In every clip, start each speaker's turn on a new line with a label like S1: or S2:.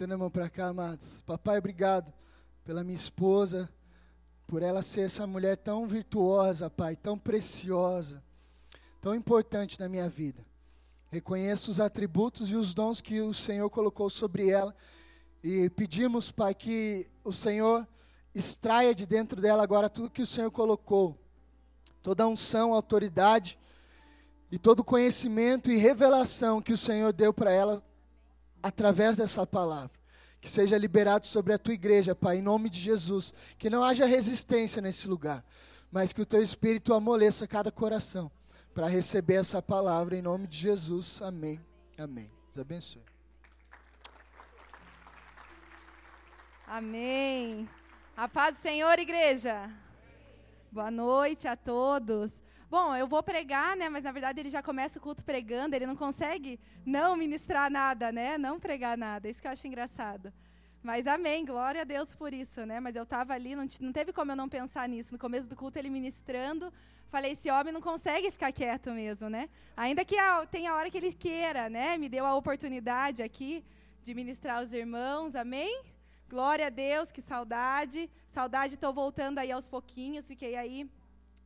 S1: Estenda a mão para cá, amados. Papai, obrigado pela minha esposa, por ela ser essa mulher tão virtuosa, Pai, tão preciosa, tão importante na minha vida. Reconheço os atributos e os dons que o Senhor colocou sobre ela e pedimos, Pai, que o Senhor extraia de dentro dela agora tudo que o Senhor colocou, toda a unção, autoridade e todo o conhecimento e revelação que o Senhor deu para ela através dessa palavra. Que seja liberado sobre a tua igreja, Pai, em nome de Jesus. Que não haja resistência nesse lugar, mas que o teu espírito amoleça cada coração para receber essa palavra em nome de Jesus. Amém. Amém. Deus abençoe.
S2: Amém. A paz do Senhor, igreja. Boa noite a todos. Bom, eu vou pregar, né? Mas na verdade ele já começa o culto pregando, ele não consegue não ministrar nada, né? Não pregar nada. Isso que eu acho engraçado. Mas amém, glória a Deus por isso, né? Mas eu estava ali, não, não teve como eu não pensar nisso. No começo do culto ele ministrando, falei, esse homem não consegue ficar quieto mesmo, né? Ainda que tenha a hora que ele queira, né? Me deu a oportunidade aqui de ministrar aos irmãos, amém? Glória a Deus, que saudade. Saudade, estou voltando aí aos pouquinhos, fiquei aí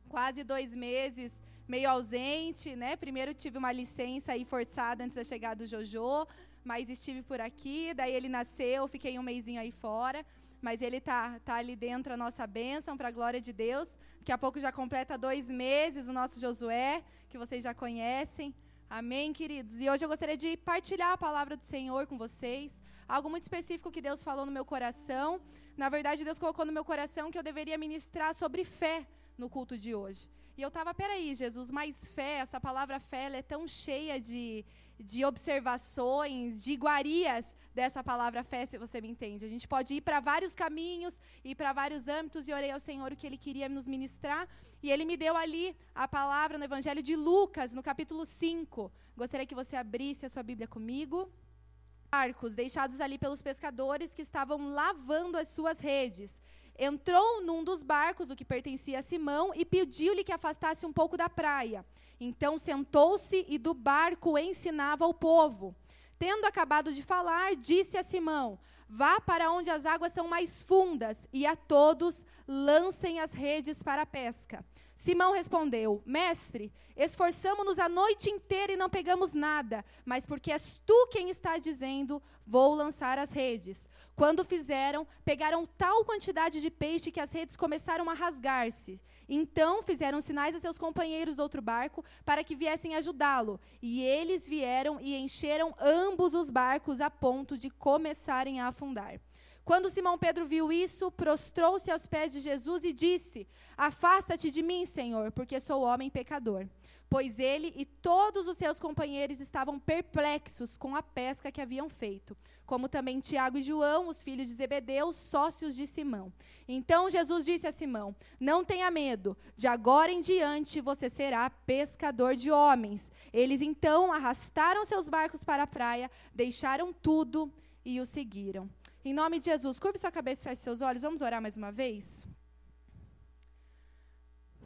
S2: quase dois meses meio ausente, né? Primeiro tive uma licença aí forçada antes da chegada do Jojo, mas estive por aqui, daí ele nasceu, fiquei um mêsinho aí fora, mas ele tá, tá ali dentro a nossa bênção, para a glória de Deus. Daqui a pouco já completa dois meses o nosso Josué, que vocês já conhecem. Amém, queridos? E hoje eu gostaria de partilhar a palavra do Senhor com vocês. Algo muito específico que Deus falou no meu coração. Na verdade, Deus colocou no meu coração que eu deveria ministrar sobre fé no culto de hoje. E eu estava, peraí, Jesus, mas fé, essa palavra fé, ela é tão cheia de, de observações, de iguarias dessa palavra fé, se você me entende. A gente pode ir para vários caminhos, ir para vários âmbitos, e orei ao Senhor o que Ele queria nos ministrar. E Ele me deu ali a palavra no Evangelho de Lucas, no capítulo 5. Gostaria que você abrisse a sua Bíblia comigo. Barcos deixados ali pelos pescadores que estavam lavando as suas redes entrou num dos barcos, o que pertencia a Simão, e pediu-lhe que afastasse um pouco da praia. Então sentou-se e do barco ensinava ao povo. Tendo acabado de falar, disse a Simão: Vá para onde as águas são mais fundas, e a todos lancem as redes para a pesca. Simão respondeu: Mestre, esforçamo-nos a noite inteira e não pegamos nada, mas porque és tu quem está dizendo, vou lançar as redes. Quando fizeram, pegaram tal quantidade de peixe que as redes começaram a rasgar-se. Então fizeram sinais a seus companheiros do outro barco para que viessem ajudá-lo. E eles vieram e encheram ambos os barcos a ponto de começarem a afundar. Quando Simão Pedro viu isso, prostrou-se aos pés de Jesus e disse: Afasta-te de mim, Senhor, porque sou homem pecador. Pois ele e todos os seus companheiros estavam perplexos com a pesca que haviam feito, como também Tiago e João, os filhos de Zebedeu, sócios de Simão. Então Jesus disse a Simão: Não tenha medo, de agora em diante você será pescador de homens. Eles então arrastaram seus barcos para a praia, deixaram tudo e o seguiram. Em nome de Jesus, curve sua cabeça e feche seus olhos. Vamos orar mais uma vez?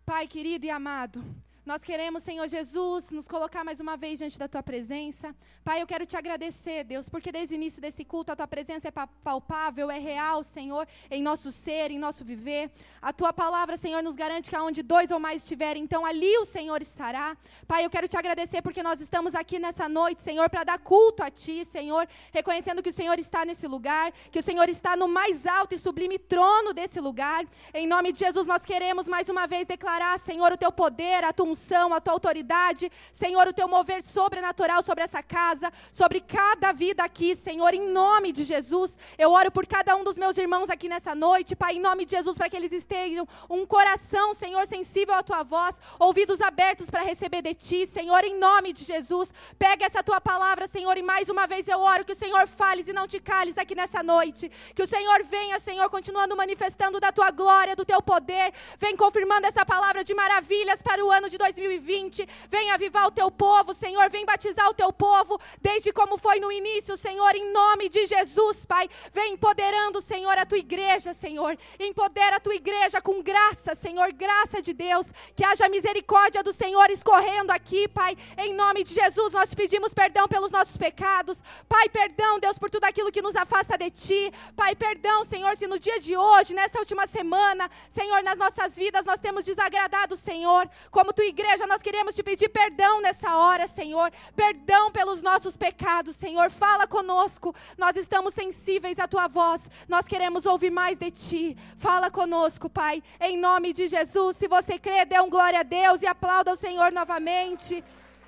S2: Pai querido e amado, nós queremos, Senhor Jesus, nos colocar mais uma vez diante da tua presença. Pai, eu quero te agradecer, Deus, porque desde o início desse culto a tua presença é palpável, é real, Senhor, em nosso ser, em nosso viver. A tua palavra, Senhor, nos garante que aonde dois ou mais estiverem, então ali o Senhor estará. Pai, eu quero te agradecer porque nós estamos aqui nessa noite, Senhor, para dar culto a ti, Senhor, reconhecendo que o Senhor está nesse lugar, que o Senhor está no mais alto e sublime trono desse lugar. Em nome de Jesus, nós queremos mais uma vez declarar, Senhor, o teu poder, a tua unção, a tua autoridade, Senhor, o teu mover sobrenatural sobre essa casa, sobre cada vida aqui, Senhor, em nome de Jesus. Eu oro por cada um dos meus irmãos aqui nessa noite, Pai, em nome de Jesus, para que eles estejam um coração, Senhor, sensível à tua voz, ouvidos abertos para receber de ti, Senhor, em nome de Jesus. Pega essa tua palavra, Senhor, e mais uma vez eu oro que o Senhor fales e não te cales aqui nessa noite. Que o Senhor venha, Senhor, continuando manifestando da tua glória, do teu poder. Vem confirmando essa palavra de maravilhas para o ano de 2020. Vem avivar o teu povo, Senhor. Vem batizar o teu povo, desde como foi no início, Senhor, em nome de Jesus, Pai. Vem empoderando, Senhor, a tua igreja, Senhor. Empodera a tua igreja com graça, Senhor, graça de Deus. Que haja misericórdia do Senhor escorrendo aqui, Pai. Em nome de Jesus, nós pedimos perdão pelos nossos pecados. Pai, perdão, Deus, por tudo aquilo que nos afasta de ti. Pai, perdão, Senhor, se no dia de hoje, nessa última semana, Senhor, nas nossas vidas nós temos desagradado, Senhor. Como tua igreja, nós queremos te pedir perdão nessa hora, Senhor. Perdão pelos nossos pecados, Senhor. Fala conosco. Nós estamos sensíveis à tua voz. Nós queremos ouvir mais de ti. Fala conosco, Pai. Em nome de Jesus. Se você crê, dê um glória a Deus e aplauda o Senhor novamente.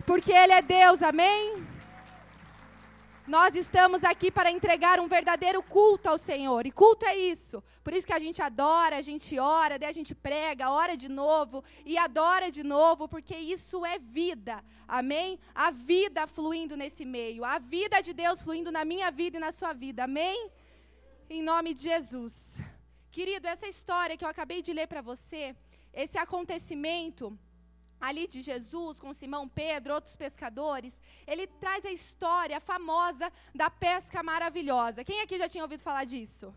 S2: Porque Ele é Deus, amém? Nós estamos aqui para entregar um verdadeiro culto ao Senhor. E culto é isso. Por isso que a gente adora, a gente ora, daí a gente prega, ora de novo e adora de novo, porque isso é vida. Amém? A vida fluindo nesse meio. A vida de Deus fluindo na minha vida e na sua vida. Amém? Em nome de Jesus. Querido, essa história que eu acabei de ler para você, esse acontecimento ali de Jesus com Simão Pedro, outros pescadores, ele traz a história famosa da pesca maravilhosa. Quem aqui já tinha ouvido falar disso?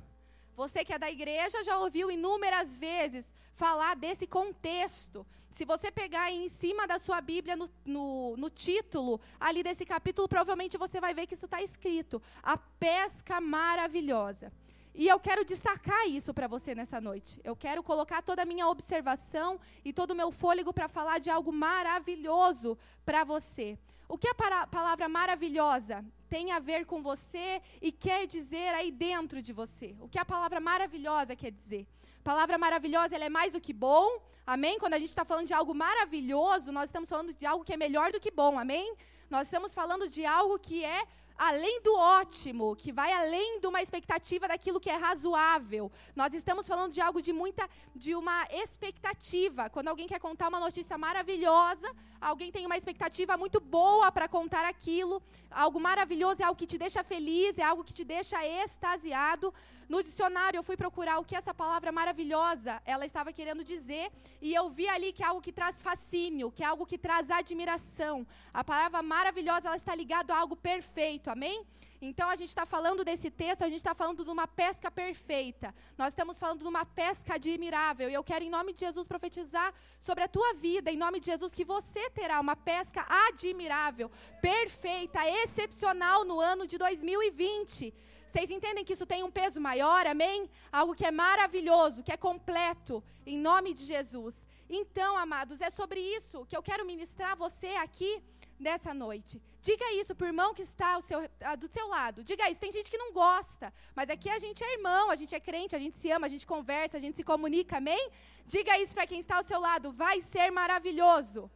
S2: Você que é da igreja já ouviu inúmeras vezes falar desse contexto. Se você pegar em cima da sua Bíblia, no, no, no título ali desse capítulo, provavelmente você vai ver que isso está escrito: A pesca maravilhosa. E eu quero destacar isso para você nessa noite. Eu quero colocar toda a minha observação e todo o meu fôlego para falar de algo maravilhoso para você. O que a palavra maravilhosa tem a ver com você e quer dizer aí dentro de você? O que a palavra maravilhosa quer dizer? Palavra maravilhosa ela é mais do que bom, amém? Quando a gente está falando de algo maravilhoso, nós estamos falando de algo que é melhor do que bom, amém? Nós estamos falando de algo que é além do ótimo, que vai além de uma expectativa daquilo que é razoável. Nós estamos falando de algo de muita de uma expectativa. Quando alguém quer contar uma notícia maravilhosa, alguém tem uma expectativa muito boa para contar aquilo. Algo maravilhoso é algo que te deixa feliz, é algo que te deixa extasiado. No dicionário eu fui procurar o que essa palavra maravilhosa ela estava querendo dizer e eu vi ali que é algo que traz fascínio, que é algo que traz admiração. A palavra maravilhosa ela está ligada a algo perfeito, amém? Então a gente está falando desse texto, a gente está falando de uma pesca perfeita. Nós estamos falando de uma pesca admirável. E eu quero, em nome de Jesus, profetizar sobre a tua vida, em nome de Jesus, que você terá uma pesca admirável, perfeita, excepcional no ano de 2020. Vocês entendem que isso tem um peso maior, amém? Algo que é maravilhoso, que é completo, em nome de Jesus. Então, amados, é sobre isso que eu quero ministrar a você aqui nessa noite. Diga isso para o irmão que está seu, do seu lado. Diga isso. Tem gente que não gosta, mas aqui a gente é irmão, a gente é crente, a gente se ama, a gente conversa, a gente se comunica, amém? Diga isso para quem está ao seu lado. Vai ser maravilhoso.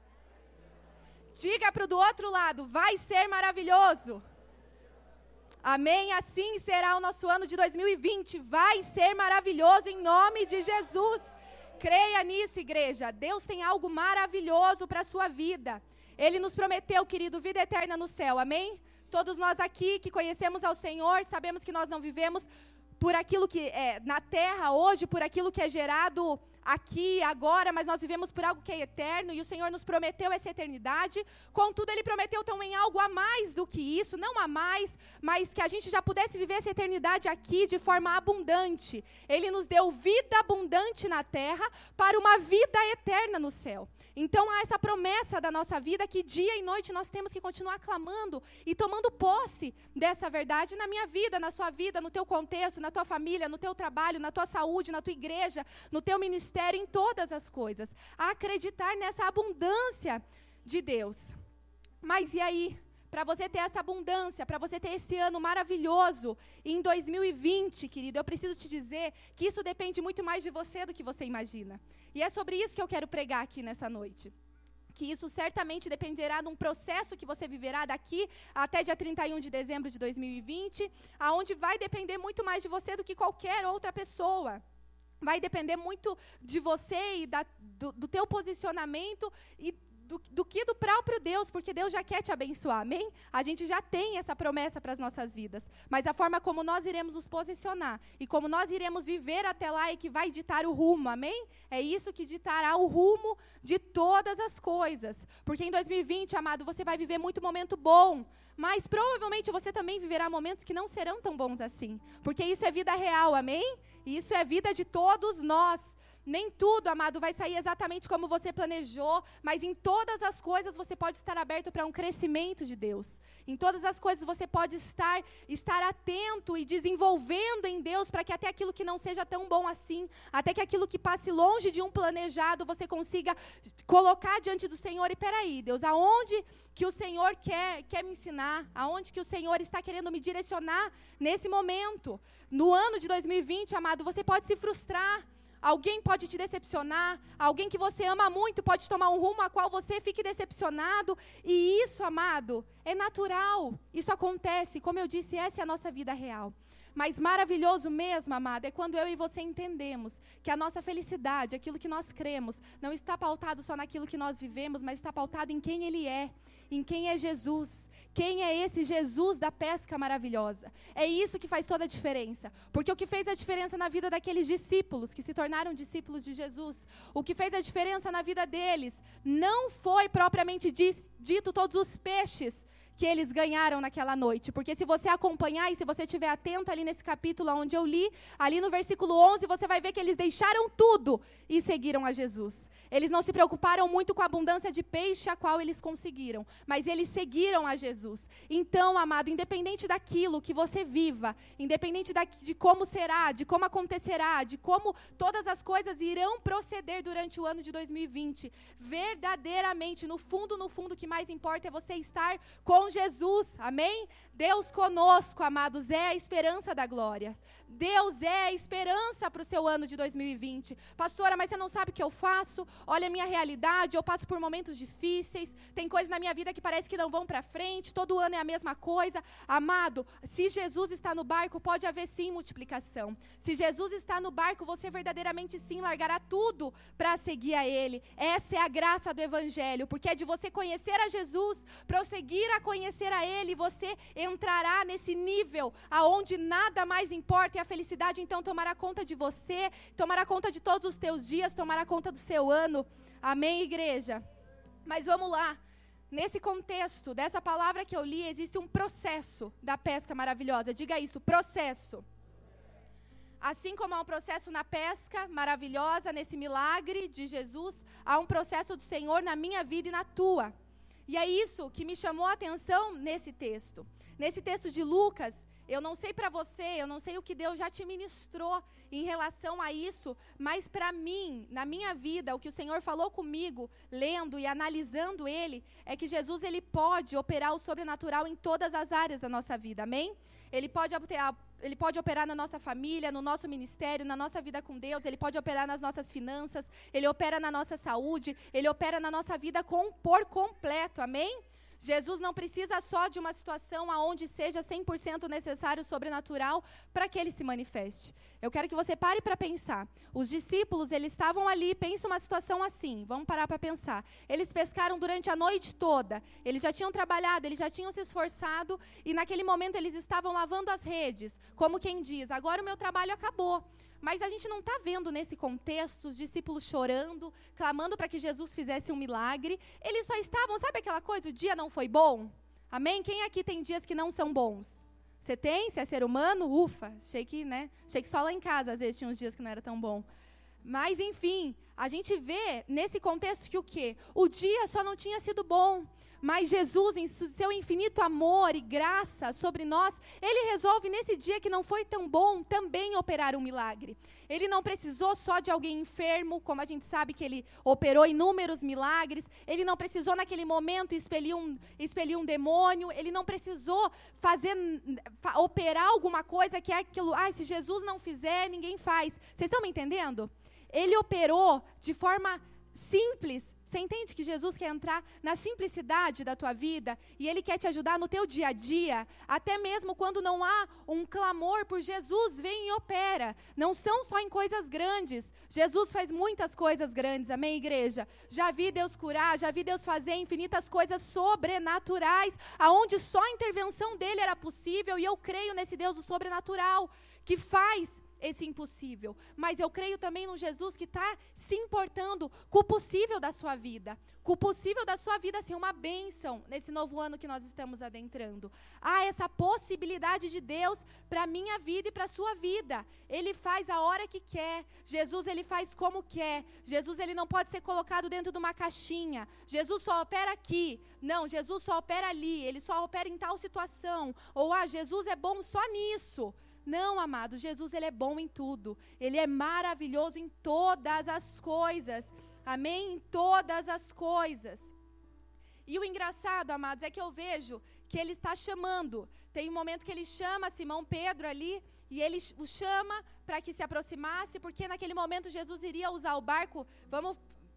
S2: Diga para o do outro lado. Vai ser maravilhoso. Amém? Assim será o nosso ano de 2020. Vai ser maravilhoso em nome de Jesus. Creia nisso, igreja. Deus tem algo maravilhoso para a sua vida. Ele nos prometeu, querido, vida eterna no céu. Amém? Todos nós aqui que conhecemos ao Senhor, sabemos que nós não vivemos por aquilo que é na terra hoje, por aquilo que é gerado aqui, agora, mas nós vivemos por algo que é eterno e o Senhor nos prometeu essa eternidade. Contudo, Ele prometeu também algo a mais do que isso, não a mais, mas que a gente já pudesse viver essa eternidade aqui de forma abundante. Ele nos deu vida abundante na terra para uma vida eterna no céu. Então há essa promessa da nossa vida que dia e noite nós temos que continuar clamando e tomando posse dessa verdade na minha vida, na sua vida, no teu contexto, na tua família, no teu trabalho, na tua saúde, na tua igreja, no teu ministério, em todas as coisas. A acreditar nessa abundância de Deus. Mas e aí? para você ter essa abundância, para você ter esse ano maravilhoso em 2020, querido, eu preciso te dizer que isso depende muito mais de você do que você imagina. E é sobre isso que eu quero pregar aqui nessa noite. Que isso certamente dependerá de um processo que você viverá daqui até dia 31 de dezembro de 2020, aonde vai depender muito mais de você do que qualquer outra pessoa vai depender muito de você e da, do, do teu posicionamento e do, do, que do próprio Deus, porque Deus já quer te abençoar, amém? A gente já tem essa promessa para as nossas vidas. Mas a forma como nós iremos nos posicionar e como nós iremos viver até lá é que vai ditar o rumo, amém? É isso que ditará o rumo de todas as coisas. Porque em 2020, amado, você vai viver muito momento bom, mas provavelmente você também viverá momentos que não serão tão bons assim. Porque isso é vida real, amém? Isso é vida de todos nós. Nem tudo, amado, vai sair exatamente como você planejou, mas em todas as coisas você pode estar aberto para um crescimento de Deus. Em todas as coisas você pode estar estar atento e desenvolvendo em Deus para que até aquilo que não seja tão bom assim, até que aquilo que passe longe de um planejado, você consiga colocar diante do Senhor e peraí, Deus, aonde que o Senhor quer, quer me ensinar, aonde que o Senhor está querendo me direcionar nesse momento. No ano de 2020, amado, você pode se frustrar. Alguém pode te decepcionar, alguém que você ama muito pode tomar um rumo a qual você fique decepcionado, e isso, amado, é natural. Isso acontece, como eu disse, essa é a nossa vida real. Mas maravilhoso mesmo, amado, é quando eu e você entendemos que a nossa felicidade, aquilo que nós cremos, não está pautado só naquilo que nós vivemos, mas está pautado em quem Ele é, em quem é Jesus. Quem é esse Jesus da pesca maravilhosa? É isso que faz toda a diferença. Porque o que fez a diferença na vida daqueles discípulos, que se tornaram discípulos de Jesus, o que fez a diferença na vida deles, não foi propriamente dito todos os peixes que eles ganharam naquela noite. Porque se você acompanhar e se você estiver atento ali nesse capítulo onde eu li, ali no versículo 11, você vai ver que eles deixaram tudo e seguiram a Jesus. Eles não se preocuparam muito com a abundância de peixe a qual eles conseguiram, mas eles seguiram a Jesus. Então, amado, independente daquilo que você viva, independente da, de como será, de como acontecerá, de como todas as coisas irão proceder durante o ano de 2020, verdadeiramente, no fundo, no fundo, o que mais importa é você estar com Jesus, amém? Deus conosco, amados, é a esperança da glória. Deus é a esperança para o seu ano de 2020. Pastora, mas você não sabe o que eu faço? Olha a minha realidade, eu passo por momentos difíceis, tem coisas na minha vida que parece que não vão para frente, todo ano é a mesma coisa. Amado, se Jesus está no barco, pode haver sim multiplicação. Se Jesus está no barco, você verdadeiramente sim largará tudo para seguir a Ele. Essa é a graça do Evangelho, porque é de você conhecer a Jesus, prosseguir a conhecer a Ele, você entrará nesse nível aonde nada mais importa e a felicidade então tomará conta de você, tomará conta de todos os teus dias, tomará conta do seu ano. Amém, igreja? Mas vamos lá. Nesse contexto dessa palavra que eu li, existe um processo da pesca maravilhosa. Diga isso, processo. Assim como há um processo na pesca maravilhosa, nesse milagre de Jesus, há um processo do Senhor na minha vida e na tua. E é isso que me chamou a atenção nesse texto. Nesse texto de Lucas, eu não sei para você, eu não sei o que Deus já te ministrou em relação a isso, mas para mim, na minha vida, o que o Senhor falou comigo, lendo e analisando ele, é que Jesus ele pode operar o sobrenatural em todas as áreas da nossa vida. Amém? Ele pode, ele pode operar na nossa família, no nosso ministério, na nossa vida com Deus, ele pode operar nas nossas finanças, ele opera na nossa saúde, ele opera na nossa vida com, por completo. Amém? Jesus não precisa só de uma situação aonde seja 100% necessário sobrenatural para que ele se manifeste. Eu quero que você pare para pensar. Os discípulos, eles estavam ali, pensa uma situação assim, vamos parar para pensar. Eles pescaram durante a noite toda, eles já tinham trabalhado, eles já tinham se esforçado, e naquele momento eles estavam lavando as redes, como quem diz: agora o meu trabalho acabou. Mas a gente não está vendo nesse contexto os discípulos chorando, clamando para que Jesus fizesse um milagre. Eles só estavam, sabe aquela coisa, o dia não foi bom? Amém? Quem aqui tem dias que não são bons? Você tem? Se é ser humano? Ufa, achei que, né? Achei que só lá em casa às vezes tinha uns dias que não era tão bom. Mas enfim, a gente vê nesse contexto que o quê? O dia só não tinha sido bom. Mas Jesus, em seu infinito amor e graça sobre nós, ele resolve nesse dia que não foi tão bom também operar um milagre. Ele não precisou só de alguém enfermo, como a gente sabe que ele operou inúmeros milagres. Ele não precisou naquele momento expelir um, expelir um demônio. Ele não precisou fazer, operar alguma coisa que é aquilo. Ah, se Jesus não fizer, ninguém faz. Vocês estão me entendendo? Ele operou de forma simples. Você entende que Jesus quer entrar na simplicidade da tua vida e ele quer te ajudar no teu dia a dia, até mesmo quando não há um clamor por Jesus, vem e opera. Não são só em coisas grandes. Jesus faz muitas coisas grandes, amém, igreja? Já vi Deus curar, já vi Deus fazer infinitas coisas sobrenaturais, aonde só a intervenção dele era possível, e eu creio nesse Deus do sobrenatural que faz esse impossível. Mas eu creio também no Jesus que está se importando com o possível da sua vida. Com o possível da sua vida ser uma bênção nesse novo ano que nós estamos adentrando. Há essa possibilidade de Deus para a minha vida e para a sua vida. Ele faz a hora que quer. Jesus, ele faz como quer. Jesus, ele não pode ser colocado dentro de uma caixinha. Jesus só opera aqui. Não, Jesus só opera ali. Ele só opera em tal situação. Ou, ah, Jesus é bom só nisso. Não, amado, Jesus ele é bom em tudo. Ele é maravilhoso em todas as coisas. Amém? Em todas as coisas. E o engraçado, amados, é que eu vejo que ele está chamando. Tem um momento que ele chama Simão Pedro ali, e ele o chama para que se aproximasse, porque naquele momento Jesus iria usar o barco, vamos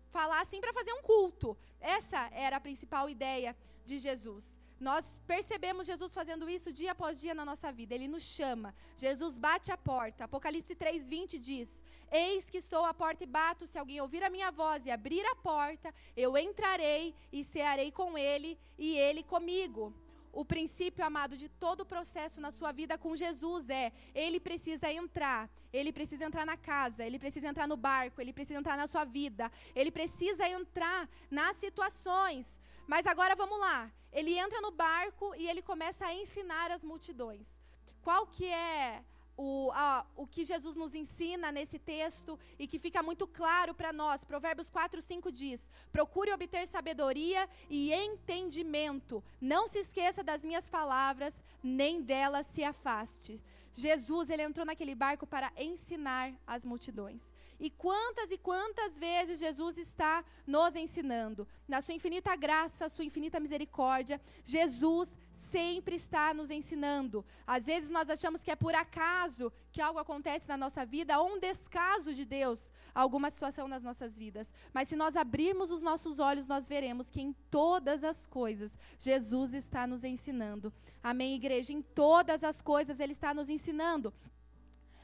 S2: falar assim, para fazer um culto. Essa era a principal ideia de Jesus. Nós percebemos Jesus fazendo isso dia após dia na nossa vida. Ele nos chama. Jesus bate a porta. Apocalipse 3:20 diz: Eis que estou à porta e bato. Se alguém ouvir a minha voz e abrir a porta, eu entrarei e cearei com ele e ele comigo. O princípio, amado, de todo o processo na sua vida com Jesus é: ele precisa entrar, ele precisa entrar na casa, ele precisa entrar no barco, ele precisa entrar na sua vida, ele precisa entrar nas situações. Mas agora vamos lá. Ele entra no barco e ele começa a ensinar as multidões. Qual que é o, a, o que Jesus nos ensina nesse texto e que fica muito claro para nós. Provérbios 4, 5 diz: Procure obter sabedoria e entendimento. Não se esqueça das minhas palavras, nem delas se afaste. Jesus, ele entrou naquele barco para ensinar as multidões. E quantas e quantas vezes Jesus está nos ensinando? Na sua infinita graça, sua infinita misericórdia, Jesus sempre está nos ensinando. Às vezes nós achamos que é por acaso que algo acontece na nossa vida, ou um descaso de Deus, alguma situação nas nossas vidas. Mas se nós abrirmos os nossos olhos, nós veremos que em todas as coisas Jesus está nos ensinando. Amém, igreja? Em todas as coisas Ele está nos ensinando.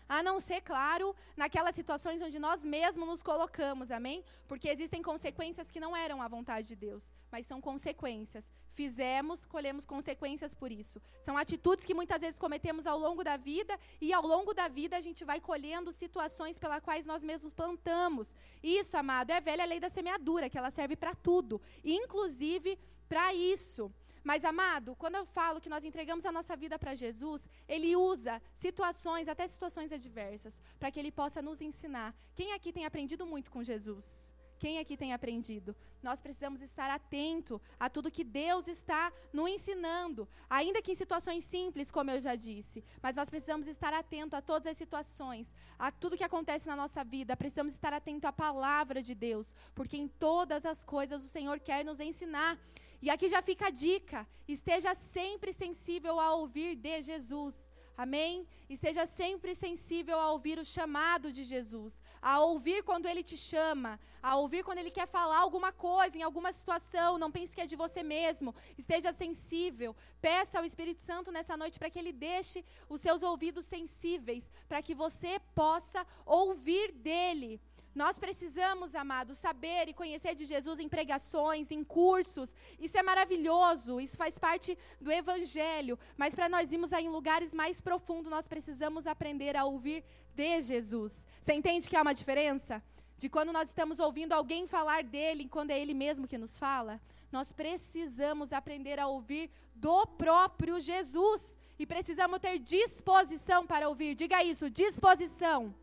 S2: A não ser, claro, naquelas situações onde nós mesmos nos colocamos, amém? Porque existem consequências que não eram a vontade de Deus, mas são consequências. Fizemos, colhemos consequências por isso. São atitudes que muitas vezes cometemos ao longo da vida e ao longo da vida a gente vai colhendo situações pelas quais nós mesmos plantamos. Isso, amado, é a velha lei da semeadura, que ela serve para tudo, inclusive para isso. Mas, amado, quando eu falo que nós entregamos a nossa vida para Jesus, Ele usa situações, até situações adversas, para que Ele possa nos ensinar. Quem aqui tem aprendido muito com Jesus? Quem aqui tem aprendido? Nós precisamos estar atento a tudo que Deus está nos ensinando, ainda que em situações simples, como eu já disse. Mas nós precisamos estar atento a todas as situações, a tudo que acontece na nossa vida. Precisamos estar atento à palavra de Deus, porque em todas as coisas o Senhor quer nos ensinar. E aqui já fica a dica: esteja sempre sensível a ouvir de Jesus. Amém? E seja sempre sensível a ouvir o chamado de Jesus, a ouvir quando ele te chama, a ouvir quando ele quer falar alguma coisa, em alguma situação. Não pense que é de você mesmo. Esteja sensível. Peça ao Espírito Santo nessa noite para que ele deixe os seus ouvidos sensíveis, para que você possa ouvir dele. Nós precisamos, amados, saber e conhecer de Jesus em pregações, em cursos. Isso é maravilhoso, isso faz parte do Evangelho. Mas para nós irmos em lugares mais profundos, nós precisamos aprender a ouvir de Jesus. Você entende que há uma diferença? De quando nós estamos ouvindo alguém falar dele, quando é ele mesmo que nos fala? Nós precisamos aprender a ouvir do próprio Jesus. E precisamos ter disposição para ouvir. Diga isso, disposição.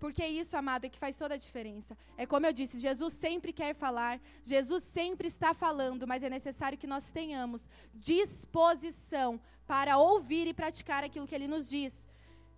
S2: Porque isso, amado, é que faz toda a diferença. É como eu disse, Jesus sempre quer falar, Jesus sempre está falando, mas é necessário que nós tenhamos disposição para ouvir e praticar aquilo que ele nos diz.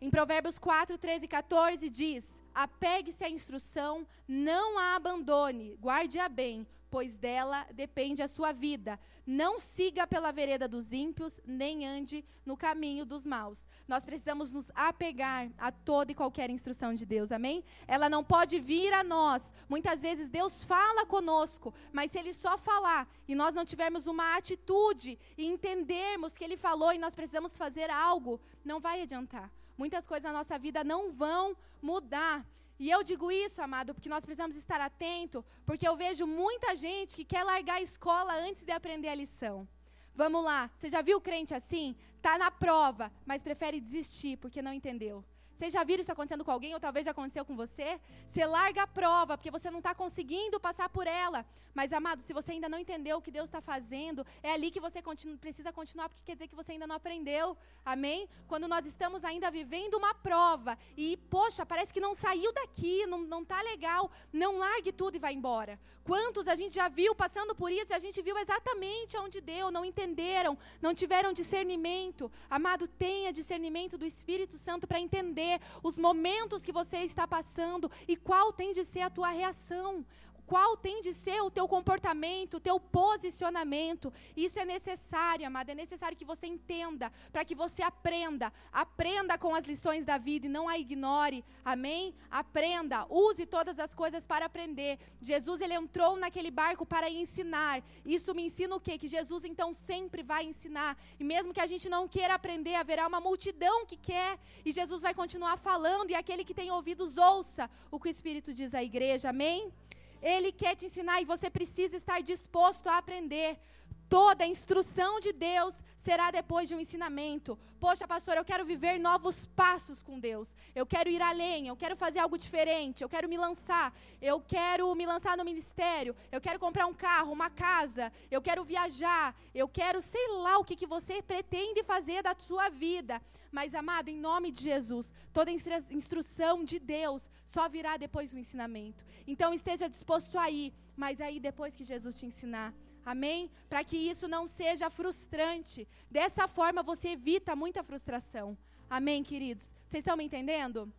S2: Em Provérbios 4, 13 e 14 diz: Apegue-se à instrução, não a abandone, guarde-a bem, pois dela depende a sua vida. Não siga pela vereda dos ímpios, nem ande no caminho dos maus. Nós precisamos nos apegar a toda e qualquer instrução de Deus, amém? Ela não pode vir a nós. Muitas vezes Deus fala conosco, mas se Ele só falar e nós não tivermos uma atitude e entendermos que Ele falou e nós precisamos fazer algo, não vai adiantar. Muitas coisas na nossa vida não vão mudar. E eu digo isso, amado, porque nós precisamos estar atento, porque eu vejo muita gente que quer largar a escola antes de aprender a lição. Vamos lá, você já viu crente assim? Está na prova, mas prefere desistir porque não entendeu. Vocês já viram isso acontecendo com alguém, ou talvez já aconteceu com você? Você larga a prova, porque você não está conseguindo passar por ela. Mas, amado, se você ainda não entendeu o que Deus está fazendo, é ali que você continu precisa continuar, porque quer dizer que você ainda não aprendeu. Amém? Quando nós estamos ainda vivendo uma prova e, poxa, parece que não saiu daqui, não está legal, não largue tudo e vá embora. Quantos a gente já viu passando por isso e a gente viu exatamente onde deu, não entenderam, não tiveram discernimento. Amado, tenha discernimento do Espírito Santo para entender os momentos que você está passando e qual tem de ser a tua reação qual tem de ser o teu comportamento, o teu posicionamento. Isso é necessário, amada, é necessário que você entenda, para que você aprenda. Aprenda com as lições da vida e não a ignore. Amém? Aprenda, use todas as coisas para aprender. Jesus ele entrou naquele barco para ensinar. Isso me ensina o quê? Que Jesus então sempre vai ensinar. E mesmo que a gente não queira aprender, haverá uma multidão que quer, e Jesus vai continuar falando e aquele que tem ouvidos ouça o que o Espírito diz à igreja. Amém? Ele quer te ensinar e você precisa estar disposto a aprender. Toda a instrução de Deus será depois de um ensinamento. Poxa, pastor, eu quero viver novos passos com Deus. Eu quero ir além, eu quero fazer algo diferente, eu quero me lançar. Eu quero me lançar no ministério. Eu quero comprar um carro, uma casa. Eu quero viajar. Eu quero, sei lá o que, que você pretende fazer da sua vida. Mas, amado, em nome de Jesus, toda instrução de Deus só virá depois do ensinamento. Então, esteja disposto a ir, mas aí depois que Jesus te ensinar. Amém? Para que isso não seja frustrante. Dessa forma você evita muita frustração. Amém, queridos? Vocês estão me entendendo?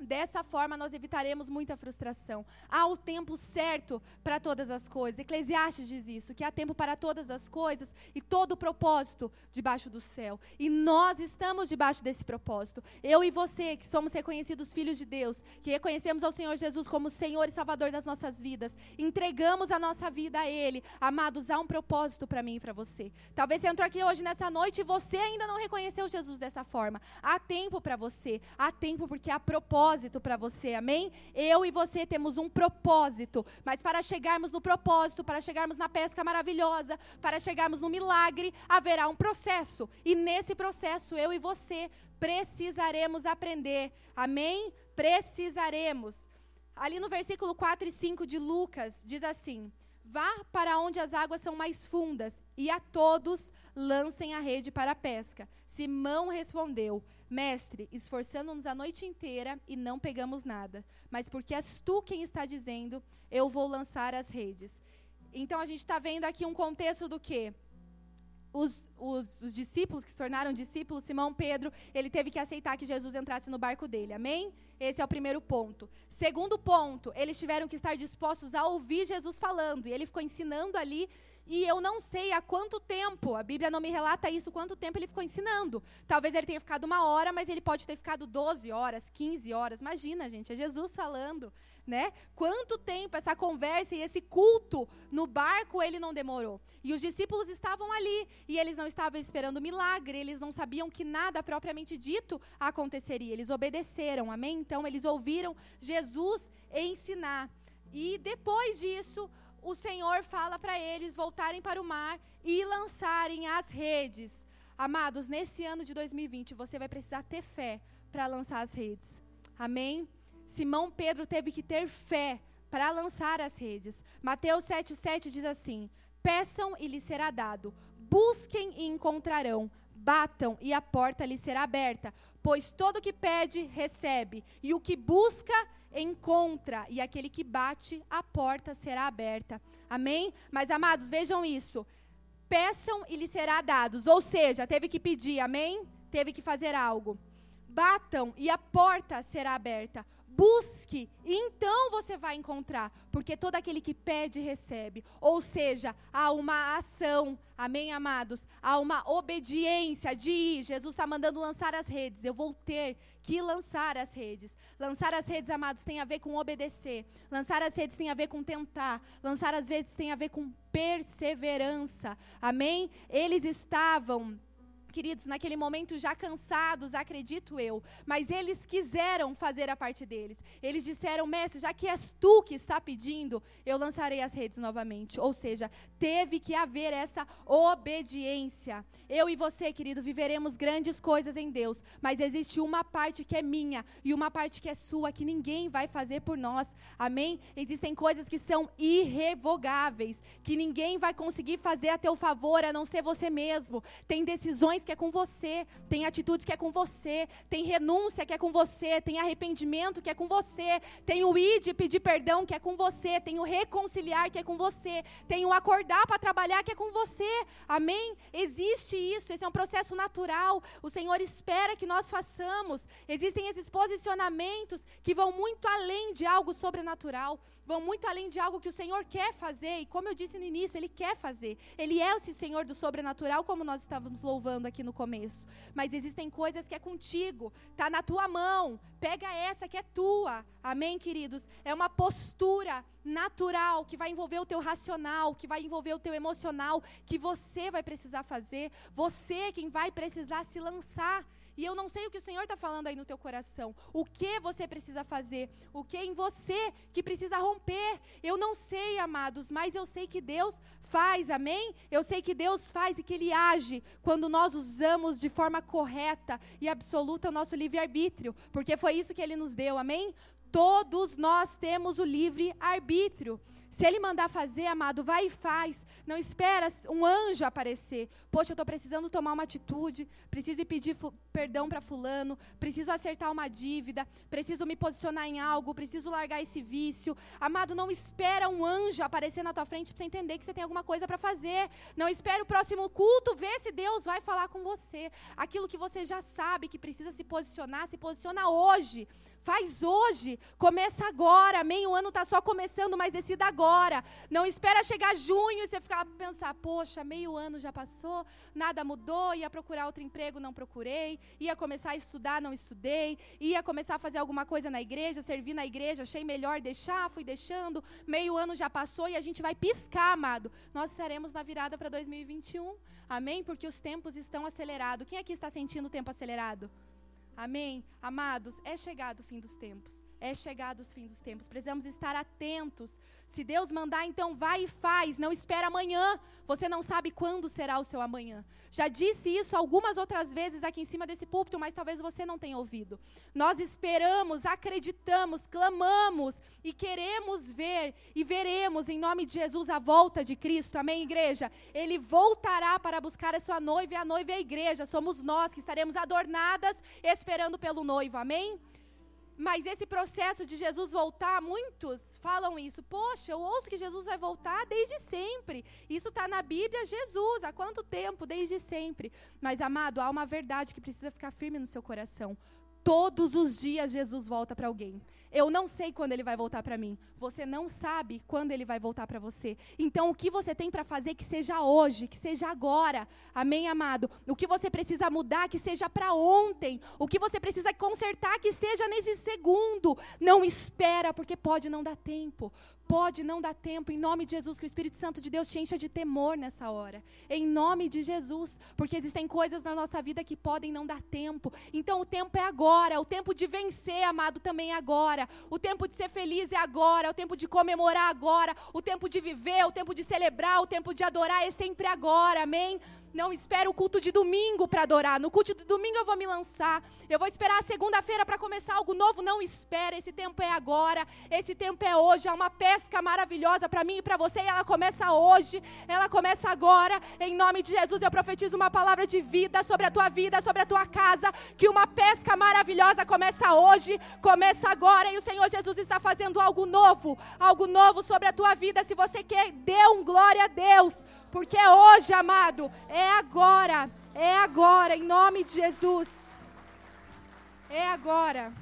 S2: Dessa forma, nós evitaremos muita frustração. Há o tempo certo para todas as coisas. Eclesiastes diz isso: que há tempo para todas as coisas e todo o propósito debaixo do céu. E nós estamos debaixo desse propósito. Eu e você, que somos reconhecidos filhos de Deus, que reconhecemos ao Senhor Jesus como Senhor e Salvador das nossas vidas, entregamos a nossa vida a Ele. Amados, há um propósito para mim e para você. Talvez você entrou aqui hoje nessa noite e você ainda não reconheceu Jesus dessa forma. Há tempo para você. Há tempo porque há propósito propósito para você, amém? Eu e você temos um propósito, mas para chegarmos no propósito, para chegarmos na pesca maravilhosa, para chegarmos no milagre, haverá um processo. E nesse processo, eu e você precisaremos aprender, amém? Precisaremos. Ali no versículo 4 e 5 de Lucas, diz assim: Vá para onde as águas são mais fundas, e a todos lancem a rede para a pesca. Simão respondeu: Mestre, esforçando-nos a noite inteira e não pegamos nada, mas porque és tu quem está dizendo, eu vou lançar as redes. Então a gente está vendo aqui um contexto do quê? Os, os, os, discípulos que se tornaram discípulos, Simão Pedro, ele teve que aceitar que Jesus entrasse no barco dele, amém? Esse é o primeiro ponto. Segundo ponto, eles tiveram que estar dispostos a ouvir Jesus falando, e ele ficou ensinando ali e eu não sei há quanto tempo, a Bíblia não me relata isso, quanto tempo ele ficou ensinando. Talvez ele tenha ficado uma hora, mas ele pode ter ficado 12 horas, 15 horas. Imagina, gente, é Jesus falando, né? Quanto tempo essa conversa e esse culto no barco ele não demorou. E os discípulos estavam ali, e eles não estavam esperando milagre, eles não sabiam que nada propriamente dito aconteceria. Eles obedeceram, amém? Então eles ouviram Jesus ensinar. E depois disso, o Senhor fala para eles voltarem para o mar e lançarem as redes. Amados, nesse ano de 2020, você vai precisar ter fé para lançar as redes. Amém? Simão Pedro teve que ter fé para lançar as redes. Mateus 7,7 diz assim: Peçam e lhes será dado, busquem e encontrarão, batam e a porta lhes será aberta, pois todo que pede, recebe, e o que busca, encontra, e aquele que bate, a porta será aberta. Amém? Mas, amados, vejam isso. Peçam e lhes será dados. Ou seja, teve que pedir, amém? Teve que fazer algo. Batam e a porta será aberta. Busque, então você vai encontrar, porque todo aquele que pede, recebe. Ou seja, há uma ação, amém, amados? Há uma obediência de ir. Jesus está mandando lançar as redes, eu vou ter que lançar as redes. Lançar as redes, amados, tem a ver com obedecer. Lançar as redes tem a ver com tentar. Lançar as redes tem a ver com perseverança, amém? Eles estavam queridos, naquele momento já cansados, acredito eu, mas eles quiseram fazer a parte deles. Eles disseram, mestre, já que és tu que está pedindo, eu lançarei as redes novamente. Ou seja, teve que haver essa obediência. Eu e você, querido, viveremos grandes coisas em Deus, mas existe uma parte que é minha e uma parte que é sua, que ninguém vai fazer por nós. Amém? Existem coisas que são irrevogáveis, que ninguém vai conseguir fazer a teu favor, a não ser você mesmo. Tem decisões que é com você, tem atitudes que é com você, tem renúncia que é com você, tem arrependimento que é com você, tem o ir de pedir perdão que é com você, tem o reconciliar que é com você, tem o acordar para trabalhar que é com você. Amém? Existe isso, esse é um processo natural. O Senhor espera que nós façamos. Existem esses posicionamentos que vão muito além de algo sobrenatural vão muito além de algo que o Senhor quer fazer. E como eu disse no início, Ele quer fazer. Ele é o Senhor do sobrenatural, como nós estávamos louvando aqui no começo. Mas existem coisas que é contigo, está na tua mão. Pega essa que é tua. Amém, queridos? É uma postura natural que vai envolver o teu racional, que vai envolver o teu emocional, que você vai precisar fazer. Você é quem vai precisar se lançar. E eu não sei o que o Senhor está falando aí no teu coração. O que você precisa fazer? O que é em você que precisa romper? Eu não sei, amados, mas eu sei que Deus faz, amém? Eu sei que Deus faz e que Ele age quando nós usamos de forma correta e absoluta o nosso livre-arbítrio, porque foi isso que Ele nos deu, amém? Todos nós temos o livre arbítrio. Se ele mandar fazer, amado, vai e faz. Não espera um anjo aparecer. Poxa, eu estou precisando tomar uma atitude, preciso pedir perdão para fulano, preciso acertar uma dívida, preciso me posicionar em algo, preciso largar esse vício. Amado, não espera um anjo aparecer na tua frente para você entender que você tem alguma coisa para fazer. Não espera o próximo culto ver se Deus vai falar com você. Aquilo que você já sabe que precisa se posicionar, se posiciona hoje. Faz hoje, começa agora, amém? O ano está só começando, mas decida agora. Não espera chegar junho e você ficar pensar, poxa, meio ano já passou, nada mudou, ia procurar outro emprego, não procurei, ia começar a estudar, não estudei, ia começar a fazer alguma coisa na igreja, servir na igreja, achei melhor deixar, fui deixando, meio ano já passou e a gente vai piscar, amado. Nós estaremos na virada para 2021. Amém? Porque os tempos estão acelerados. Quem aqui está sentindo o tempo acelerado? Amém? Amados, é chegado o fim dos tempos. É chegado o fim dos tempos. Precisamos estar atentos. Se Deus mandar, então vai e faz. Não espera amanhã. Você não sabe quando será o seu amanhã. Já disse isso algumas outras vezes aqui em cima desse púlpito, mas talvez você não tenha ouvido. Nós esperamos, acreditamos, clamamos e queremos ver e veremos em nome de Jesus a volta de Cristo. Amém, igreja? Ele voltará para buscar a sua noiva e a noiva é a igreja. Somos nós que estaremos adornadas esperando pelo noivo. Amém? Mas esse processo de Jesus voltar, muitos falam isso. Poxa, eu ouço que Jesus vai voltar desde sempre. Isso está na Bíblia, Jesus. Há quanto tempo? Desde sempre. Mas, amado, há uma verdade que precisa ficar firme no seu coração. Todos os dias Jesus volta para alguém. Eu não sei quando ele vai voltar para mim. Você não sabe quando ele vai voltar para você. Então, o que você tem para fazer que seja hoje, que seja agora. Amém, amado? O que você precisa mudar que seja para ontem. O que você precisa consertar que seja nesse segundo. Não espera, porque pode não dar tempo pode não dar tempo, em nome de Jesus, que o Espírito Santo de Deus te encha de temor nessa hora. Em nome de Jesus, porque existem coisas na nossa vida que podem não dar tempo. Então o tempo é agora, o tempo de vencer, amado, também é agora. O tempo de ser feliz é agora, o tempo de comemorar agora, o tempo de viver, o tempo de celebrar, o tempo de adorar é sempre agora. Amém? Não espero o culto de domingo para adorar. No culto de domingo eu vou me lançar. Eu vou esperar a segunda-feira para começar algo novo. Não espera. Esse tempo é agora. Esse tempo é hoje. É uma pesca maravilhosa para mim e para você. E ela começa hoje. Ela começa agora. Em nome de Jesus, eu profetizo uma palavra de vida sobre a tua vida, sobre a tua casa. Que uma pesca maravilhosa começa hoje. Começa agora. E o Senhor Jesus está fazendo algo novo. Algo novo sobre a tua vida. Se você quer, dê um glória a Deus porque hoje, amado, é agora, é agora, em nome de Jesus. É agora.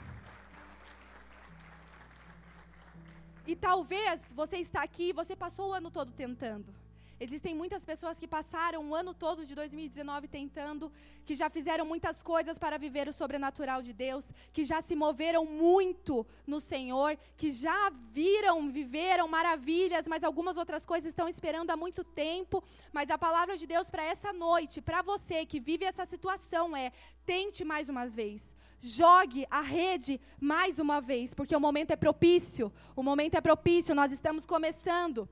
S2: E talvez você está aqui, você passou o ano todo tentando. Existem muitas pessoas que passaram o ano todo de 2019 tentando, que já fizeram muitas coisas para viver o sobrenatural de Deus, que já se moveram muito no Senhor, que já viram, viveram maravilhas, mas algumas outras coisas estão esperando há muito tempo. Mas a palavra de Deus para essa noite, para você que vive essa situação é: tente mais uma vez. Jogue a rede mais uma vez, porque o momento é propício. O momento é propício, nós estamos começando.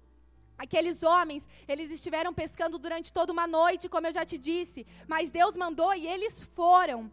S2: Aqueles homens, eles estiveram pescando durante toda uma noite, como eu já te disse, mas Deus mandou e eles foram.